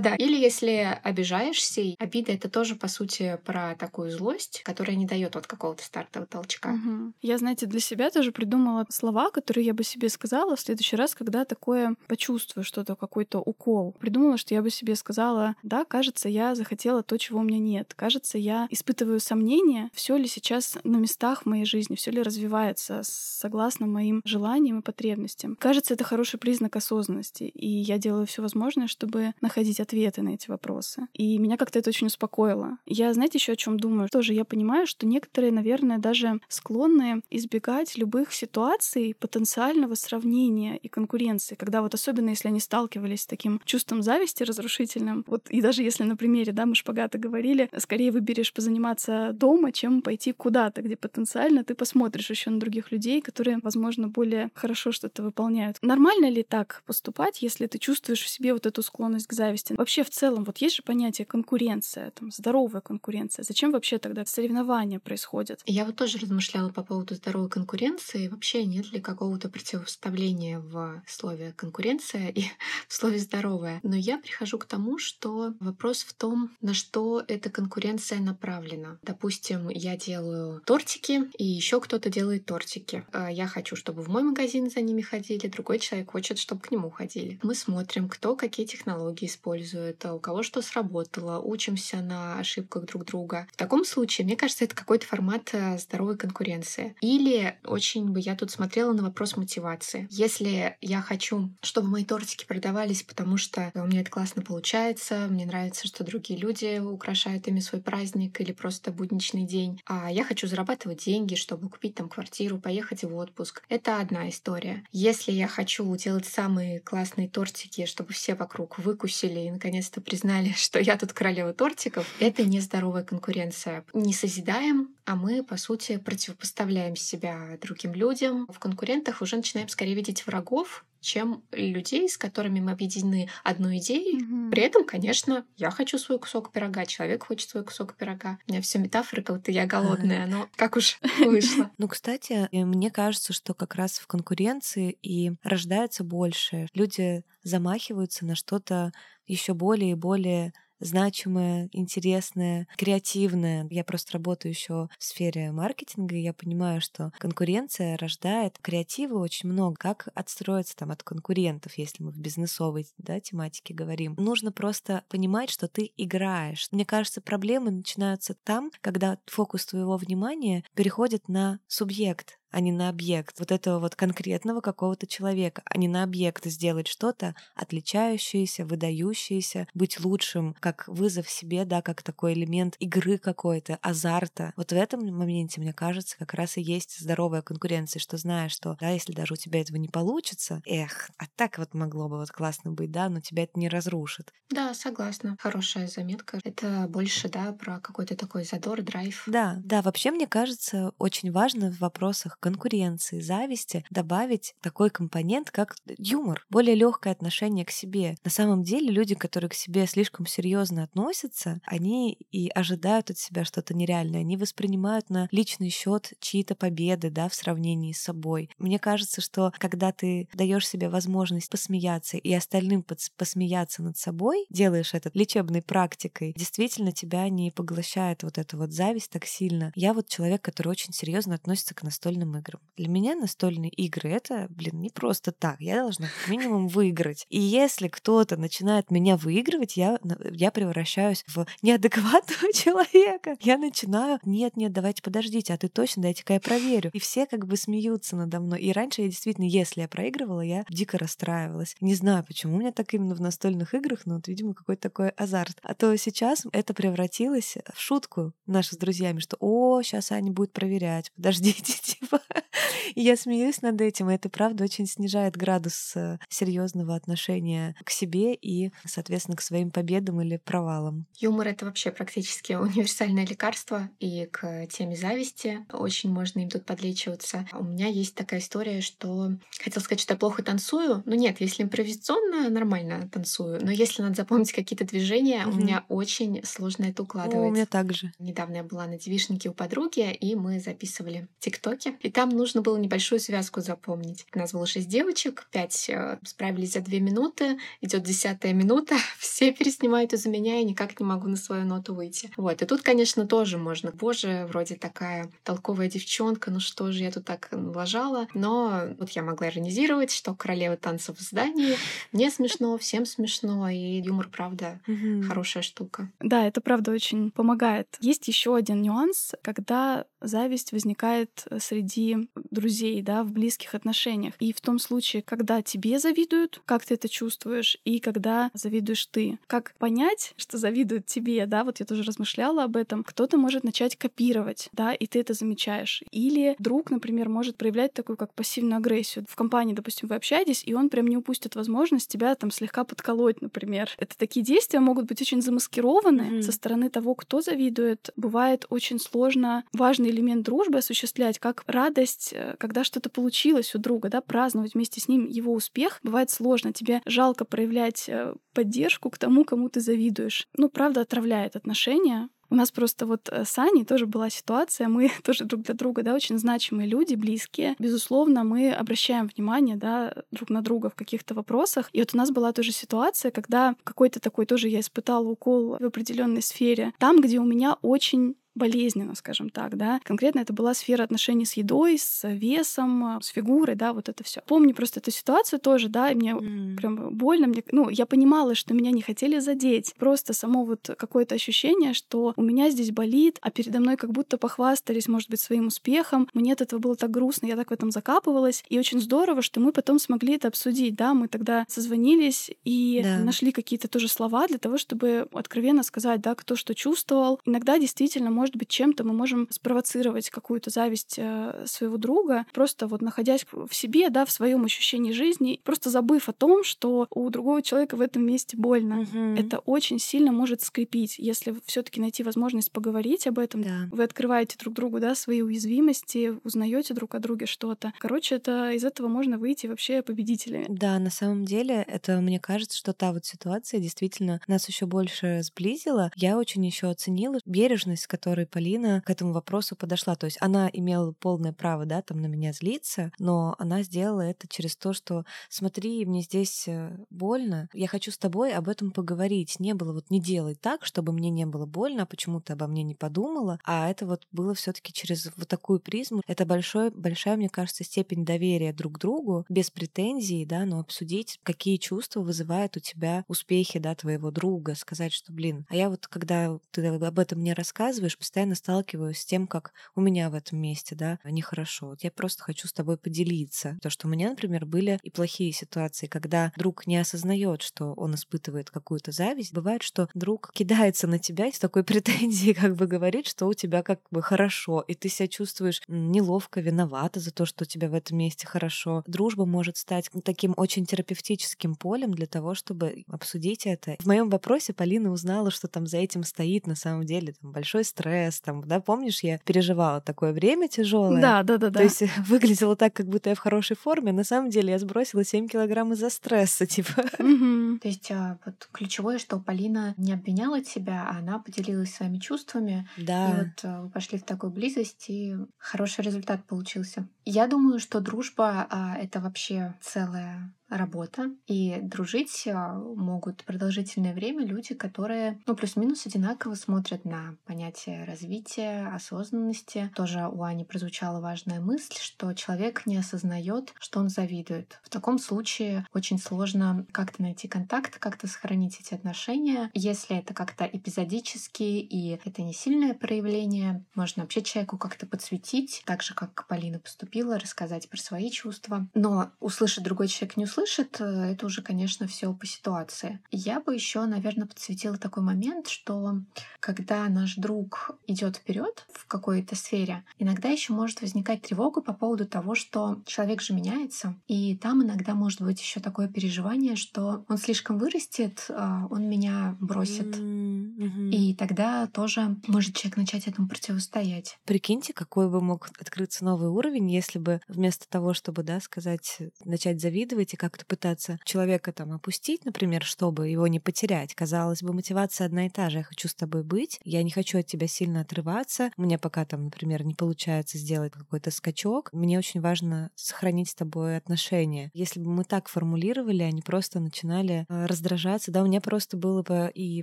Да-да-да. Или если обижаешься, обида — это тоже, по сути, про такую злость, которая не дает вот какого-то стартового толчка. Угу. Я, знаете, для себя тоже придумала слова, которые я бы себе сказала в следующий раз, когда такое почувствую что-то, какой-то укол. Придумала, что я бы себе сказала, да, кажется, я захотела то, чего у меня нет. Кажется, я испытываю сомнения, все ли сейчас на местах в моей жизни, все ли развивается согласно моим желаниям и потребностям. Кажется, это хороший признак осознанности, и я делаю все возможное, чтобы находить ответы на эти вопросы. И меня как-то это очень успокоило. Я, знаете, еще о чем думаю? Тоже я понимаю, что некоторые, наверное, даже склонны избегать любых ситуаций потенциального сравнения и конкуренции, когда вот особенно если они сталкивались с таким чувством зависти разрушительным, вот и даже если на примере, да, мы шпагата говорили, скорее выберешь позаниматься дома, чем пойти куда-то, где потенциально ты посмотришь еще на других людей, которые, возможно, более хорошо что-то выполняют. Нормально ли так поступать, если ты чувствуешь в себе вот эту склонность к зависти? Вообще в целом, вот есть же понятие конкуренция, там, здоровая конкуренция. Зачем вообще тогда соревнования происходят? Я вот тоже размышляла по поводу здоровой конкуренции. Вообще нет ли какого-то противопоставления в слове конкуренция и в слове здоровая? Но я прихожу к тому, что вопрос в том, на что эта конкуренция направлена. Допустим, я делаю тортики, и еще кто-то делает тортики. А я хочу, чтобы в мой магазин за ними ходили, другой человек хочет, чтобы к нему ходили. Мы смотрим, кто какие технологии использует, у кого что сработало, учимся на ошибках друг друга. В таком случае, мне кажется, это какой-то формат э, здоровой конкуренции. Или очень бы я тут смотрела на вопрос мотивации. Если я хочу, чтобы мои тортики продавались, потому что у меня это классно получается, мне нравится, что другие люди украшают ими свой праздник или просто будничный день, а я хочу зарабатывать деньги, чтобы купить там квартиру, поехать в отпуск. Это одна история. Если я хочу делать самые классные тортики, чтобы все вокруг выкусили и наконец-то признали, что я тут королева тортиков, это нездоровая конкуренция. Не созидаем, а мы, по сути, противопоставляем себя другим людям. В конкурентах уже начинаем скорее видеть врагов, чем людей, с которыми мы объединены одной идеей. Mm-hmm. При этом, конечно, я хочу свой кусок пирога, человек хочет свой кусок пирога. У меня все метафоры, как будто я голодная, но как уж вышло. Ну, кстати, мне кажется, что как раз в конкуренции и рождается больше. Люди замахиваются на что-то еще более и более значимое, интересное, креативное. Я просто работаю еще в сфере маркетинга, и я понимаю, что конкуренция рождает креатива очень много. Как отстроиться там от конкурентов, если мы в бизнесовой да, тематике говорим? Нужно просто понимать, что ты играешь. Мне кажется, проблемы начинаются там, когда фокус твоего внимания переходит на субъект, а не на объект вот этого вот конкретного какого-то человека, а не на объект сделать что-то отличающееся, выдающееся, быть лучшим, как вызов себе, да, как такой элемент игры какой-то, азарта. Вот в этом моменте, мне кажется, как раз и есть здоровая конкуренция, что знаешь, что, да, если даже у тебя этого не получится, эх, а так вот могло бы вот классно быть, да, но тебя это не разрушит. Да, согласна. Хорошая заметка. Это больше, да, про какой-то такой задор, драйв. Да, да, вообще, мне кажется, очень важно в вопросах конкуренции, зависти добавить такой компонент, как юмор, более легкое отношение к себе. На самом деле люди, которые к себе слишком серьезно относятся, они и ожидают от себя что-то нереальное, они воспринимают на личный счет чьи-то победы, да, в сравнении с собой. Мне кажется, что когда ты даешь себе возможность посмеяться и остальным посмеяться над собой, делаешь это лечебной практикой, действительно тебя не поглощает вот эта вот зависть так сильно. Я вот человек, который очень серьезно относится к настольным настольным играм. Для меня настольные игры — это, блин, не просто так. Я должна как минимум выиграть. И если кто-то начинает меня выигрывать, я, я превращаюсь в неадекватного человека. Я начинаю, нет, нет, давайте подождите, а ты точно, дайте-ка я проверю. И все как бы смеются надо мной. И раньше я действительно, если я проигрывала, я дико расстраивалась. Не знаю, почему у меня так именно в настольных играх, но вот, видимо, какой-то такой азарт. А то сейчас это превратилось в шутку нашу с друзьями, что «О, сейчас Аня будет проверять, подождите, типа, и я смеюсь над этим, и это правда очень снижает градус э, серьезного отношения к себе и, соответственно, к своим победам или провалам. Юмор — это вообще практически универсальное лекарство, и к теме зависти очень можно им тут подлечиваться. У меня есть такая история, что хотел сказать, что я плохо танцую, но нет, если импровизационно, нормально танцую, но если надо запомнить какие-то движения, mm-hmm. у меня очень сложно это укладывать. О, у меня также. Недавно я была на девишнике у подруги, и мы записывали тиктоки. И там нужно было небольшую связку запомнить. У нас было шесть девочек, пять э, справились за две минуты, идет десятая минута, все переснимают из-за меня, и никак не могу на свою ноту выйти. Вот, и тут, конечно, тоже можно. Боже, вроде такая толковая девчонка, ну что же я тут так налажала. Но вот я могла иронизировать, что королева танцев в здании. Мне смешно, всем смешно, и юмор, правда, хорошая штука. Да, это правда очень помогает. Есть еще один нюанс, когда зависть возникает среди среди друзей, да, в близких отношениях. И в том случае, когда тебе завидуют, как ты это чувствуешь, и когда завидуешь ты. Как понять, что завидуют тебе, да, вот я тоже размышляла об этом. Кто-то может начать копировать, да, и ты это замечаешь. Или друг, например, может проявлять такую как пассивную агрессию. В компании, допустим, вы общаетесь, и он прям не упустит возможность тебя там слегка подколоть, например. Это такие действия могут быть очень замаскированы mm-hmm. со стороны того, кто завидует. Бывает очень сложно важный элемент дружбы осуществлять, как радость, э, когда что-то получилось у друга, да, праздновать вместе с ним его успех. Бывает сложно, тебе жалко проявлять э, поддержку к тому, кому ты завидуешь. Ну, правда, отравляет отношения, у нас просто вот э, с Аней тоже была ситуация, мы тоже друг для друга, да, очень значимые люди, близкие. Безусловно, мы обращаем внимание, да, друг на друга в каких-то вопросах. И вот у нас была тоже ситуация, когда какой-то такой тоже я испытала укол в определенной сфере, там, где у меня очень болезненно, скажем так, да. Конкретно это была сфера отношений с едой, с весом, с фигурой, да, вот это все. Помню просто эту ситуацию тоже, да, и мне mm. прям больно, мне, ну, я понимала, что меня не хотели задеть. Просто само вот какое-то ощущение, что у меня здесь болит, а передо мной как будто похвастались, может быть, своим успехом. Мне от этого было так грустно, я так в этом закапывалась. И очень здорово, что мы потом смогли это обсудить, да, мы тогда созвонились и да. нашли какие-то тоже слова для того, чтобы откровенно сказать, да, кто что чувствовал. Иногда действительно может может быть, чем-то мы можем спровоцировать какую-то зависть э, своего друга, просто вот находясь в себе, да, в своем ощущении жизни, просто забыв о том, что у другого человека в этом месте больно. Угу. Это очень сильно может скрепить, если все-таки найти возможность поговорить об этом. Да. Вы открываете друг другу, да, свои уязвимости, узнаете друг о друге что-то. Короче, это из этого можно выйти вообще победителями. Да, на самом деле, это мне кажется, что та вот ситуация действительно нас еще больше сблизила. Я очень еще оценила бережность, с которой которой Полина к этому вопросу подошла. То есть она имела полное право, да, там на меня злиться, но она сделала это через то, что смотри, мне здесь э, больно, я хочу с тобой об этом поговорить. Не было вот не делай так, чтобы мне не было больно, а почему ты обо мне не подумала, а это вот было все таки через вот такую призму. Это большой, большая, мне кажется, степень доверия друг к другу, без претензий, да, но обсудить, какие чувства вызывают у тебя успехи, да, твоего друга, сказать, что, блин, а я вот, когда ты об этом мне рассказываешь, постоянно сталкиваюсь с тем, как у меня в этом месте, да, нехорошо. Вот я просто хочу с тобой поделиться. То, что у меня, например, были и плохие ситуации, когда друг не осознает, что он испытывает какую-то зависть. Бывает, что друг кидается на тебя с такой претензией, как бы говорит, что у тебя как бы хорошо, и ты себя чувствуешь неловко, виновата за то, что у тебя в этом месте хорошо. Дружба может стать таким очень терапевтическим полем для того, чтобы обсудить это. В моем вопросе Полина узнала, что там за этим стоит на самом деле там большой стресс, стресс, там, да, помнишь, я переживала такое время тяжелое. Да, да, да, да. То есть выглядело так, как будто я в хорошей форме, на самом деле я сбросила 7 килограмм из-за стресса, типа. То есть а, вот ключевое, что Полина не обвиняла тебя, а она поделилась своими чувствами. Да. И вот а, вы пошли в такую близость, и хороший результат получился. Я думаю, что дружба а, это вообще целая работа, и дружить а, могут продолжительное время люди, которые, ну, плюс-минус одинаково смотрят на понятие развития, осознанности. Тоже у Ани прозвучала важная мысль, что человек не осознает, что он завидует. В таком случае очень сложно как-то найти контакт, как-то сохранить эти отношения. Если это как-то эпизодически и это не сильное проявление, можно вообще человеку как-то подсветить, так же, как Полина поступила, рассказать про свои чувства. Но услышать другой человек не услышит, слышит, э, это уже, конечно, все по ситуации. Я бы еще, наверное, подсветила такой момент, что когда наш друг идет вперед в какой-то сфере, иногда еще может возникать тревога по поводу того, что человек же меняется, и там иногда может быть еще такое переживание, что он слишком вырастет, а, он меня бросит. Mm-hmm. И тогда тоже может человек начать этому противостоять. Прикиньте, какой бы мог открыться новый уровень, если бы вместо того, чтобы, да, сказать, начать завидовать и как-то пытаться человека там опустить, например, чтобы его не потерять. Казалось бы, мотивация одна и та же. Я хочу с тобой быть, я не хочу от тебя сильно отрываться. Мне пока там, например, не получается сделать какой-то скачок. Мне очень важно сохранить с тобой отношения. Если бы мы так формулировали, они просто начинали э, раздражаться. Да, у меня просто было бы и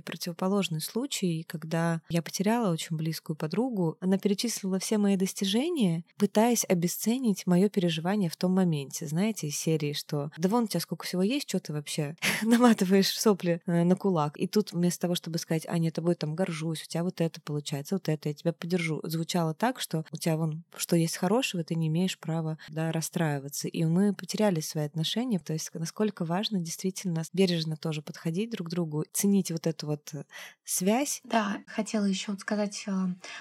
противоположный случай, когда я потеряла очень близкую подругу. Она перечислила все мои достижения, пытаясь обесценить мое переживание в том моменте. Знаете, из серии, что да вон у тебя сколько всего есть, что ты вообще наматываешь сопли э, на кулак. И тут вместо того, чтобы сказать, а нет, тобой там горжусь, у тебя вот это получается, вот это, я тебя поддержу, звучало так, что у тебя вон, что есть хорошего, ты не имеешь права да, расстраиваться. И мы потеряли свои отношения, то есть насколько важно действительно бережно тоже подходить друг к другу, ценить вот эту вот э, связь. Да, хотела еще сказать э,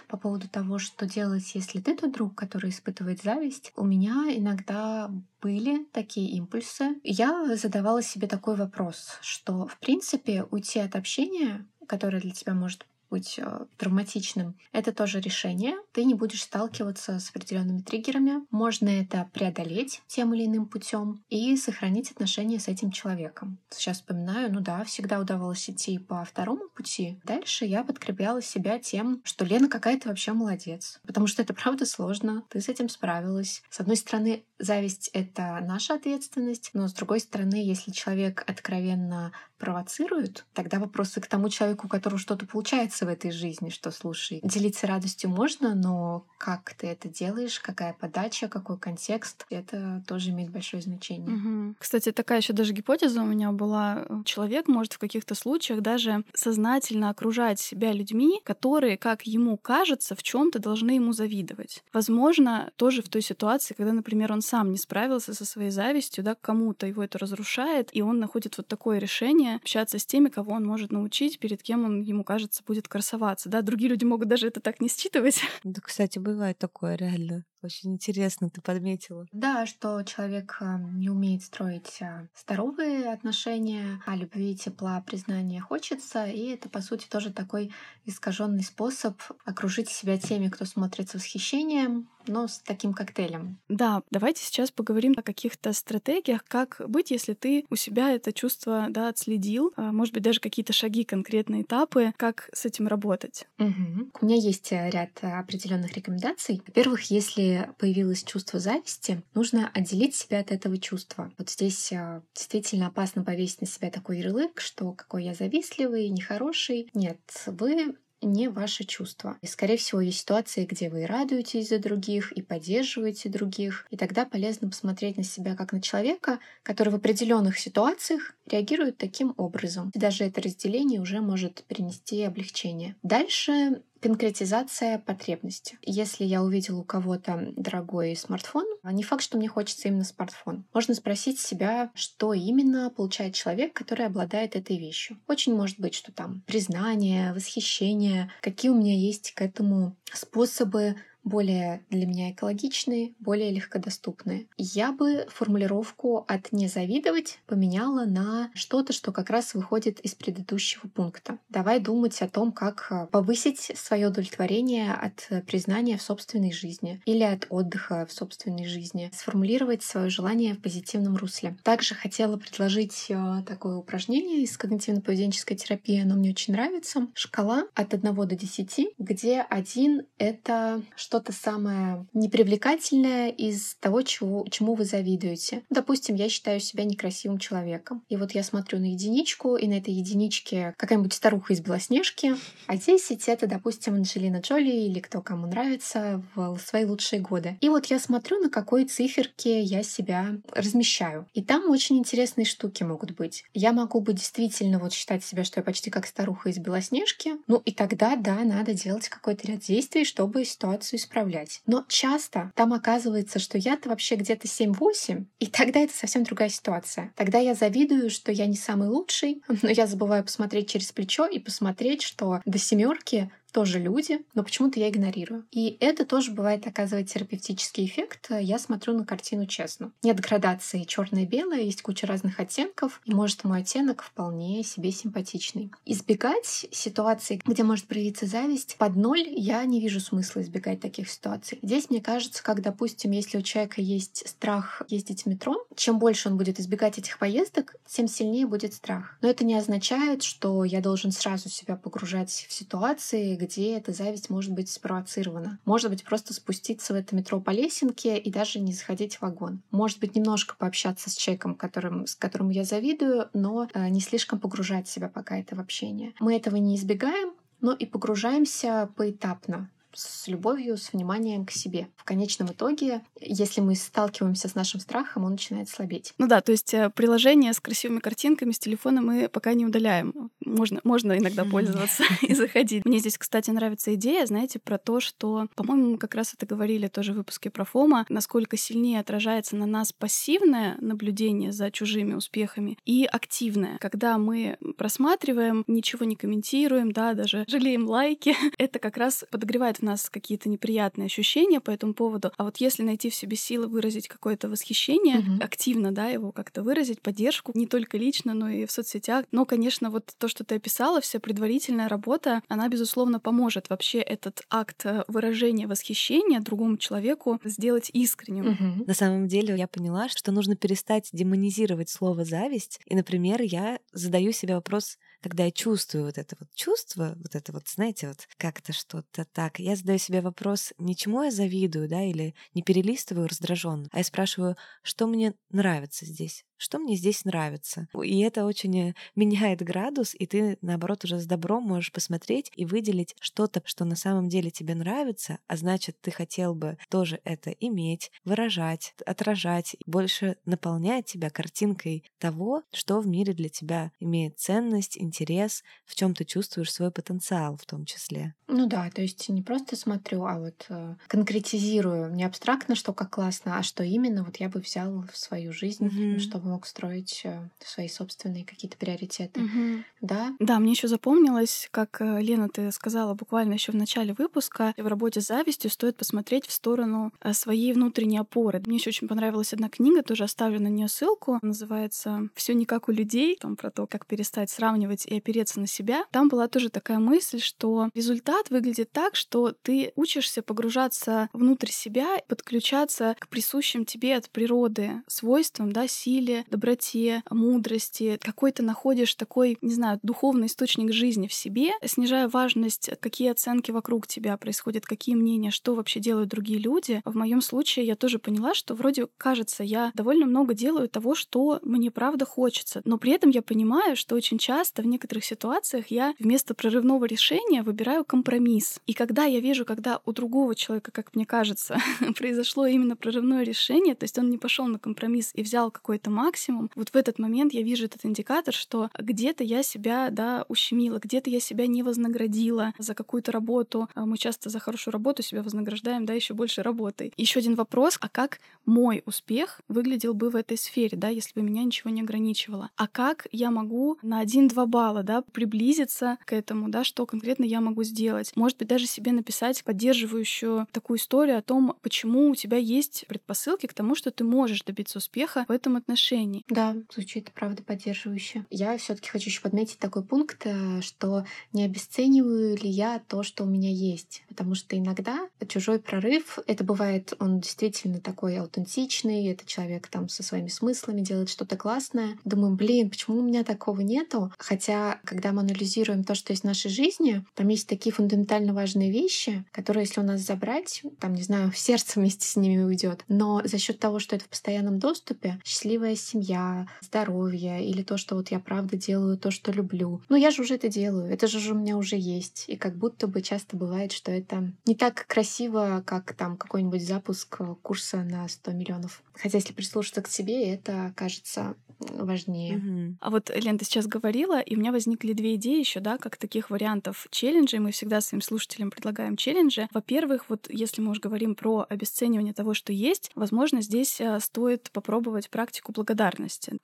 по поводу того, что делать, если ты тот друг, который испытывает зависть. У меня иногда были такие импульсы. Я задавала себе такой вопрос, что, в принципе, уйти от общения которое для тебя может быть э, травматичным, это тоже решение. Ты не будешь сталкиваться с определенными триггерами. Можно это преодолеть тем или иным путем и сохранить отношения с этим человеком. Сейчас вспоминаю, ну да, всегда удавалось идти по второму пути. Дальше я подкрепляла себя тем, что Лена какая-то вообще молодец. Потому что это правда сложно. Ты с этим справилась. С одной стороны, зависть — это наша ответственность, но с другой стороны, если человек откровенно провоцирует, тогда вопросы к тому человеку, у которого что-то получается в этой жизни, что слушай, делиться радостью можно, но как ты это делаешь, какая подача, какой контекст, это тоже имеет большое значение. Угу. Кстати, такая еще даже гипотеза у меня была. Человек может в каких-то случаях даже сознательно окружать себя людьми, которые, как ему кажется, в чем-то должны ему завидовать. Возможно, тоже в той ситуации, когда, например, он сам не справился со своей завистью, да, кому-то его это разрушает, и он находит вот такое решение общаться с теми, кого он может научить, перед кем он, ему кажется, будет красоваться. Да, другие люди могут даже это так не считывать. Да, кстати, бывает такое реально. Очень интересно, ты подметила. Да, что человек не умеет строить а, здоровые отношения, а любви, тепла, признания хочется. И это, по сути, тоже такой искаженный способ окружить себя теми, кто смотрит с восхищением, но с таким коктейлем. Да, давайте сейчас поговорим о каких-то стратегиях, как быть, если ты у себя это чувство да, отследил, а, может быть, даже какие-то шаги, конкретные этапы, как с этим работать. Угу. У меня есть э, ряд определенных рекомендаций. Во-первых, если появилось чувство зависти, нужно отделить себя от этого чувства. Вот здесь а, действительно опасно повесить на себя такой ярлык, что какой я завистливый, нехороший. Нет, вы не ваше чувство. И, скорее всего, есть ситуации, где вы радуетесь за других и поддерживаете других. И тогда полезно посмотреть на себя как на человека, который в определенных ситуациях реагирует таким образом. И даже это разделение уже может принести облегчение. Дальше конкретизация потребности. Если я увидела у кого-то дорогой смартфон, не факт, что мне хочется именно смартфон. Можно спросить себя, что именно получает человек, который обладает этой вещью. Очень может быть, что там признание, восхищение, какие у меня есть к этому способы более для меня экологичные, более легкодоступные. Я бы формулировку от «не завидовать» поменяла на что-то, что как раз выходит из предыдущего пункта. Давай думать о том, как э, повысить свое удовлетворение от э, признания в собственной жизни или от отдыха в собственной жизни, сформулировать свое желание в позитивном русле. Также хотела предложить э, такое упражнение из когнитивно-поведенческой терапии, оно мне очень нравится. Шкала от 1 до 10, где один — это что-то самое непривлекательное из того, чего, чему вы завидуете. Допустим, я считаю себя некрасивым человеком. И вот я смотрю на единичку, и на этой единичке какая-нибудь старуха из Белоснежки, а 10 — это, допустим, Анджелина Джоли или кто кому нравится в свои лучшие годы. И вот я смотрю, на какой циферке я себя размещаю. И там очень интересные штуки могут быть. Я могу быть действительно вот считать себя, что я почти как старуха из Белоснежки. Ну и тогда, да, надо делать какой-то ряд действий, чтобы ситуацию исправлять. Но часто там оказывается, что я-то вообще где-то 7-8, и тогда это совсем другая ситуация. Тогда я завидую, что я не самый лучший, но я забываю посмотреть через плечо и посмотреть, что до семерки тоже люди, но почему-то я игнорирую. И это тоже бывает оказывает терапевтический эффект. Я смотрю на картину честно. Нет градации черное-белое, есть куча разных оттенков, и может мой оттенок вполне себе симпатичный. Избегать ситуаций, где может проявиться зависть, под ноль я не вижу смысла избегать таких ситуаций. Здесь, мне кажется, как, допустим, если у человека есть страх ездить в метро, чем больше он будет избегать этих поездок, тем сильнее будет страх. Но это не означает, что я должен сразу себя погружать в ситуации, где эта зависть может быть спровоцирована. Может быть, просто спуститься в это метро по лесенке и даже не заходить в вагон. Может быть, немножко пообщаться с человеком, которым, с которым я завидую, но э, не слишком погружать себя пока это в общение. Мы этого не избегаем, но и погружаемся поэтапно с любовью, с вниманием к себе. В конечном итоге, если мы сталкиваемся с нашим страхом, он начинает слабеть. Ну да, то есть э, приложение с красивыми картинками с телефона мы пока не удаляем. Можно, можно иногда пользоваться и заходить. Мне здесь, кстати, нравится идея, знаете, про то, что, по-моему, мы как раз это говорили тоже в выпуске про ФОМа, насколько сильнее отражается на нас пассивное наблюдение за чужими успехами и активное. Когда мы просматриваем, ничего не комментируем, да, даже жалеем лайки, это как раз подогревает в нас какие-то неприятные ощущения по этому поводу. А вот если найти в себе силы выразить какое-то восхищение, угу. активно, да, его как-то выразить, поддержку, не только лично, но и в соцсетях. Но, конечно, вот то, что ты описала, вся предварительная работа, она, безусловно, поможет вообще этот акт э, выражения восхищения другому человеку сделать искренним. Угу. На самом деле я поняла, что нужно перестать демонизировать слово зависть. И, например, я задаю себе вопрос, когда я чувствую вот это вот чувство, вот это вот, знаете, вот как-то что-то так, я задаю себе вопрос, не чему я завидую, да, или не перелистываю раздраженно, а я спрашиваю, что мне нравится здесь, что мне здесь нравится. И это очень э, меняет градус, и ты, наоборот, уже с добром можешь посмотреть и выделить что-то, что на самом деле тебе нравится, а значит, ты хотел бы тоже это иметь, выражать, отражать, больше наполнять тебя картинкой того, что в мире для тебя имеет ценность, интерес, в чем ты чувствуешь свой потенциал в том числе. Ну да, то есть не просто смотрю, а вот э, конкретизирую, не абстрактно, что как классно, а что именно вот я бы взял в свою жизнь, mm-hmm. чтобы мог строить э, свои собственные какие-то приоритеты. Mm-hmm. Да? Да, мне еще запомнилось, как э, Лена, ты сказала буквально еще в начале выпуска, в работе с завистью стоит посмотреть в сторону э, своей внутренней опоры. Мне еще очень понравилась одна книга, тоже оставлю на нее ссылку, называется Все не как у людей, там про то, как перестать сравнивать и опереться на себя. Там была тоже такая мысль, что результат выглядит так, что ты учишься погружаться внутрь себя, подключаться к присущим тебе от природы свойствам, да, силе, доброте, мудрости, какой-то находишь такой, не знаю, духовный источник жизни в себе, снижая важность, какие оценки вокруг тебя происходят, какие мнения, что вообще делают другие люди. В моем случае я тоже поняла, что вроде кажется, я довольно много делаю того, что мне правда хочется, но при этом я понимаю, что очень часто в некоторых ситуациях я вместо прорывного решения выбираю компромисс. И когда я вижу, когда у другого человека, как мне кажется, произошло именно прорывное решение, то есть он не пошел на компромисс и взял какой-то максимум, вот в этот момент я вижу этот индикатор, что где-то я себя, да, ущемила, где-то я себя не вознаградила за какую-то работу. А мы часто за хорошую работу себя вознаграждаем, да, еще больше работой. Еще один вопрос, а как мой успех выглядел бы в этой сфере, да, если бы меня ничего не ограничивало? А как я могу на 1-2 балла, да, приблизиться к этому, да, что конкретно я могу сделать? Может быть, даже себе написать поддерживающую такую историю о том, почему у тебя есть предпосылки к тому, что ты можешь добиться успеха в этом отношении. Да, звучит, правда, поддерживающе. Я все таки хочу еще подметить такой пункт, э, что не обесцениваю ли я то, что у меня есть. Потому что иногда чужой прорыв, это бывает, он действительно такой аутентичный, это человек там со своими смыслами делает что-то классное. Думаю, блин, почему у меня такого нету? Хотя, когда мы анализируем то, что есть в нашей жизни, там есть такие фундаментально важные вещи, которые, если у нас забрать, там, не знаю, сердце вместе с ними уйдет. Но за счет того, что это в постоянном доступе, счастливая семья, здоровье или то, что вот я правда делаю то, что люблю. Ну, я же уже это делаю, это же у меня уже есть. И как будто бы часто бывает, что это не так красиво, как там какой-нибудь запуск курса на 100 миллионов. Хотя если прислушаться к себе, это кажется важнее. Угу. А вот, Лен, ты сейчас говорила, и у меня возникли две идеи еще, да, как таких вариантов челленджей. Мы всегда своим слушателям предлагаем челленджи. Во-первых, вот если мы уже говорим про обесценивание того, что есть, возможно, здесь э, стоит попробовать практику благодарности.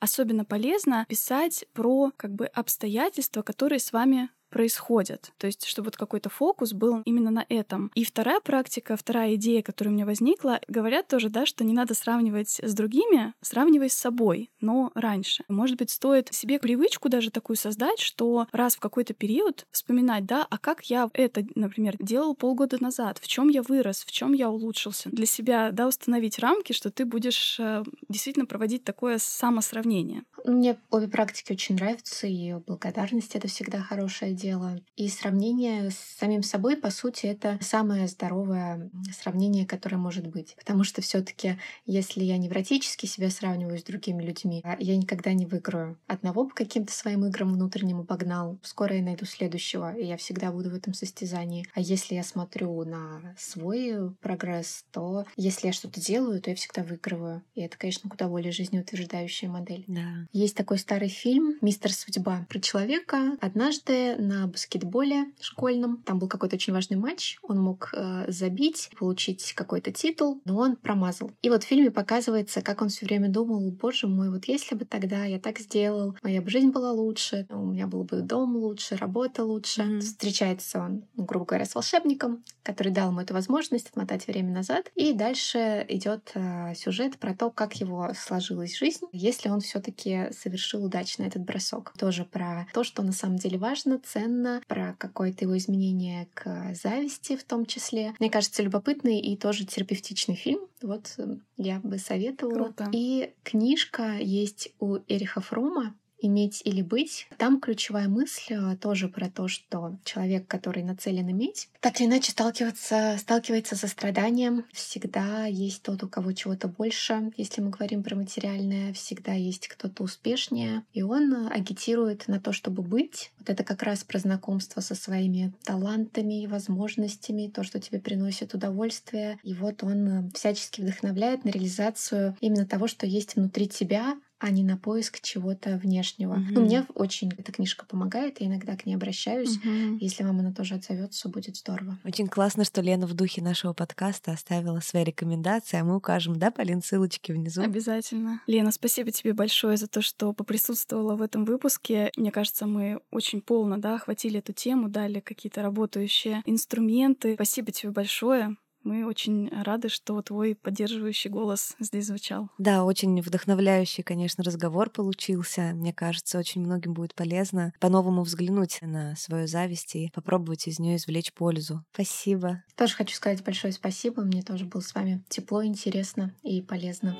Особенно полезно писать про как бы обстоятельства, которые с вами происходят. То есть, чтобы вот какой-то фокус был именно на этом. И вторая практика, вторая идея, которая у меня возникла, говорят тоже, да, что не надо сравнивать с другими, сравнивай с собой, но раньше. Может быть, стоит себе привычку даже такую создать, что раз в какой-то период вспоминать, да, а как я это, например, делал полгода назад, в чем я вырос, в чем я улучшился. Для себя, да, установить рамки, что ты будешь э, действительно проводить такое самосравнение. Мне обе практики очень нравятся, и благодарность — это всегда хорошая дело. И сравнение с самим собой, по сути, это самое здоровое сравнение, которое может быть. Потому что все таки если я невротически себя сравниваю с другими людьми, а я никогда не выиграю. Одного по каким-то своим играм внутренним обогнал, скоро я найду следующего, и я всегда буду в этом состязании. А если я смотрю на свой прогресс, то если я что-то делаю, то я всегда выигрываю. И это, конечно, куда более жизнеутверждающая модель. Да. Есть такой старый фильм «Мистер Судьба» про человека. Однажды на баскетболе школьном, там был какой-то очень важный матч, он мог э, забить, получить какой-то титул, но он промазал. И вот в фильме показывается, как он все время думал, боже мой, вот если бы тогда я так сделал, моя бы жизнь была лучше, у меня был бы дом лучше, работа лучше. Mm-hmm. Встречается он, ну, грубо говоря, с волшебником, который дал ему эту возможность отмотать время назад. И дальше идет э, сюжет про то, как его сложилась жизнь, если он все-таки совершил удачно этот бросок. Тоже про то, что на самом деле важно, ценно, про какое-то его изменение к зависти в том числе. Мне кажется, любопытный и тоже терапевтичный фильм. Вот э, я бы советовала. Круто. И книжка есть у Эриха Фрома иметь или быть. Там ключевая мысль э, тоже про то, что человек, который нацелен иметь, так или иначе сталкиваться, сталкивается со страданием. Всегда есть тот, у кого чего-то больше. Если мы говорим про материальное, всегда есть кто-то успешнее. И он э, агитирует на то, чтобы быть. Вот это как раз про знакомство со своими талантами и возможностями, то, что тебе приносит удовольствие. И вот он э, всячески вдохновляет на реализацию именно того, что есть внутри тебя, а не на поиск чего-то внешнего. Mm-hmm. Ну, мне очень эта книжка помогает, я иногда к ней обращаюсь. Mm-hmm. Если вам она тоже отзовется, будет здорово. Очень классно, что Лена в духе нашего подкаста оставила свои рекомендации, а мы укажем, да, Полин, ссылочки внизу. Обязательно. Лена, спасибо тебе большое за то, что поприсутствовала в этом выпуске. Мне кажется, мы очень полно, да, охватили эту тему, дали какие-то работающие инструменты. Спасибо тебе большое. Мы очень рады, что твой поддерживающий голос здесь звучал. Да, очень вдохновляющий, конечно, разговор получился. Мне кажется, очень многим будет полезно по-новому взглянуть на свою зависть и попробовать из нее извлечь пользу. Спасибо. Тоже хочу сказать большое спасибо. Мне тоже было с вами тепло, интересно и полезно.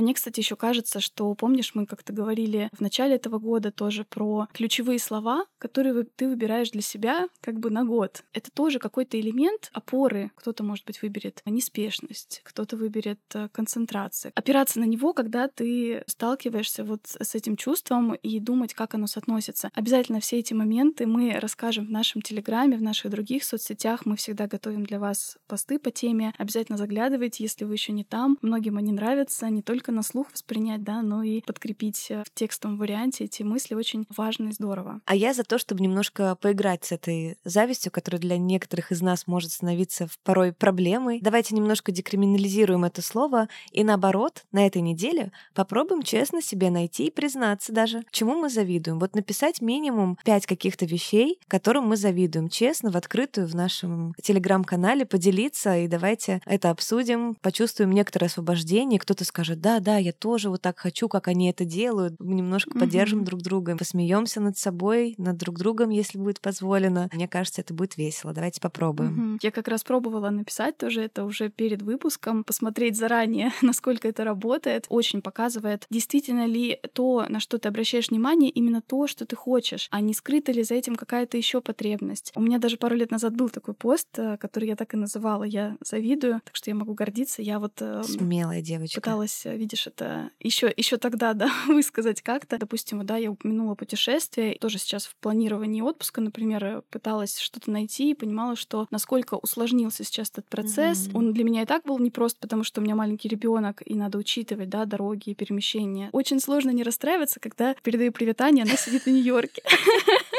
Мне, кстати, еще кажется, что, помнишь, мы как-то говорили в начале этого года тоже про ключевые слова, которые ты выбираешь для себя как бы на год. Это тоже какой-то элемент опоры. Кто-то, может быть, выберет неспешность, кто-то выберет э, концентрацию. Опираться на него, когда ты сталкиваешься вот с этим чувством и думать, как оно соотносится. Обязательно все эти моменты мы расскажем в нашем Телеграме, в наших других соцсетях. Мы всегда готовим для вас посты по теме. Обязательно заглядывайте, если вы еще не там. Многим они нравятся, не только только на слух воспринять, да, но и подкрепить э, в текстовом варианте эти мысли очень важно и здорово. А я за то, чтобы немножко поиграть с этой завистью, которая для некоторых из нас может становиться порой проблемой. Давайте немножко декриминализируем это слово и наоборот, на этой неделе попробуем честно себе найти и признаться даже, чему мы завидуем. Вот написать минимум пять каких-то вещей, которым мы завидуем, честно, в открытую в нашем телеграм-канале поделиться, и давайте это обсудим, почувствуем некоторое освобождение, кто-то скажет, да, да, я тоже вот так хочу, как они это делают. Мы немножко угу. поддержим друг друга, посмеемся над собой, над друг другом, если будет позволено. Мне кажется, это будет весело. Давайте попробуем. Угу. Я как раз пробовала написать тоже это уже перед выпуском, посмотреть заранее, насколько это работает. Очень показывает, действительно ли то, на что ты обращаешь внимание, именно то, что ты хочешь, а не скрыта ли за этим какая-то еще потребность. У меня даже пару лет назад был такой пост, э, который я так и называла «Я завидую», так что я могу гордиться. Я вот эм, смелая девочка пыталась э, видишь, это еще еще тогда, да, высказать как-то. Допустим, да, я упомянула путешествие, тоже сейчас в планировании отпуска, например, пыталась что-то найти и понимала, что насколько усложнился сейчас этот процесс. Mm-hmm. Он для меня и так был непрост, потому что у меня маленький ребенок и надо учитывать, да, дороги, перемещения. Очень сложно не расстраиваться, когда передаю привет Ане, она сидит в Нью-Йорке.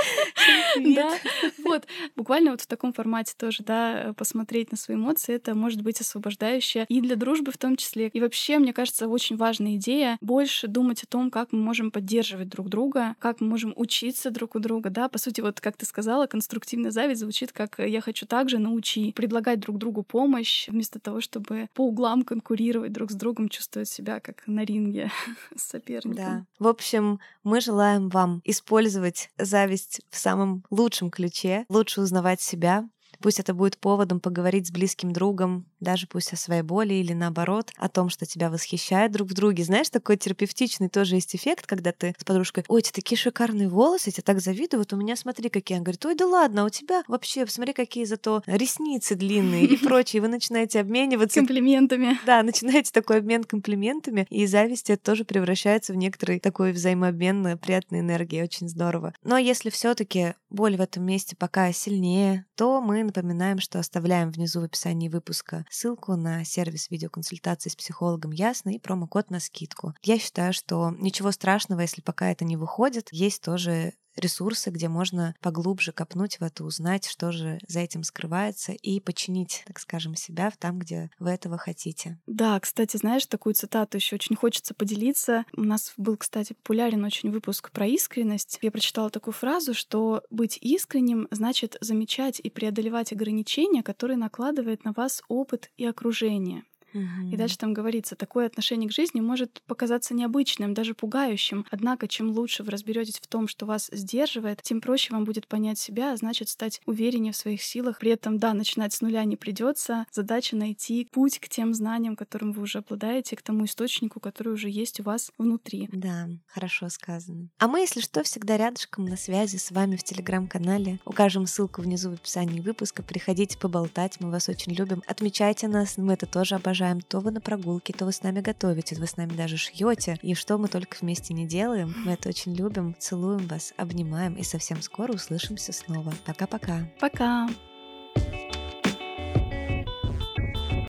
Да, вот. Буквально вот в таком формате тоже, да, посмотреть на свои эмоции, это может быть освобождающе и для дружбы в том числе. И вообще, мне кажется, очень важная идея больше думать о том, как мы можем поддерживать друг друга, как мы можем учиться друг у друга, да. По сути, вот как ты сказала, конструктивная зависть звучит как «я хочу также научи», предлагать друг другу помощь вместо того, чтобы по углам конкурировать друг с другом, чувствовать себя как на ринге с соперником. Да. В общем, мы желаем вам использовать зависть в самом лучшем ключе, лучше узнавать себя, Пусть это будет поводом поговорить с близким другом, даже пусть о своей боли или наоборот, о том, что тебя восхищает друг в друге. Знаешь, такой терапевтичный тоже есть эффект, когда ты с подружкой, ой, у тебя такие шикарные волосы, я тебе так завидую, вот у меня смотри, какие. Она говорит, ой, да ладно, а у тебя вообще, посмотри, какие зато ресницы длинные и прочее. Вы начинаете обмениваться... Комплиментами. Да, начинаете такой обмен комплиментами, и зависть это тоже превращается в некоторый такой взаимообмен приятной энергии. Очень здорово. Но если все таки боль в этом месте пока сильнее, то мы напоминаем, что оставляем внизу в описании выпуска ссылку на сервис видеоконсультации с психологом Ясно и промокод на скидку. Я считаю, что ничего страшного, если пока это не выходит. Есть тоже ресурсы, где можно поглубже копнуть в это, узнать, что же за этим скрывается, и починить, так скажем, себя там, где вы этого хотите. Да, кстати, знаешь, такую цитату еще очень хочется поделиться. У нас был, кстати, популярен очень выпуск про искренность. Я прочитала такую фразу, что быть искренним значит замечать и преодолевать ограничения, которые накладывает на вас опыт и окружение. И дальше там говорится, такое отношение к жизни может показаться необычным, даже пугающим. Однако, чем лучше вы разберетесь в том, что вас сдерживает, тем проще вам будет понять себя, а значит стать увереннее в своих силах. При этом, да, начинать с нуля не придется. Задача найти путь к тем знаниям, которым вы уже обладаете, к тому источнику, который уже есть у вас внутри. Да, хорошо сказано. А мы, если что, всегда рядышком на связи с вами в телеграм-канале. Укажем ссылку внизу в описании выпуска. Приходите поболтать, мы вас очень любим. Отмечайте нас, мы это тоже обожаем обожаем. То вы на прогулке, то вы с нами готовите, вы с нами даже шьете. И что мы только вместе не делаем. Мы это очень любим. Целуем вас, обнимаем и совсем скоро услышимся снова. Пока-пока. Пока. -пока. Пока.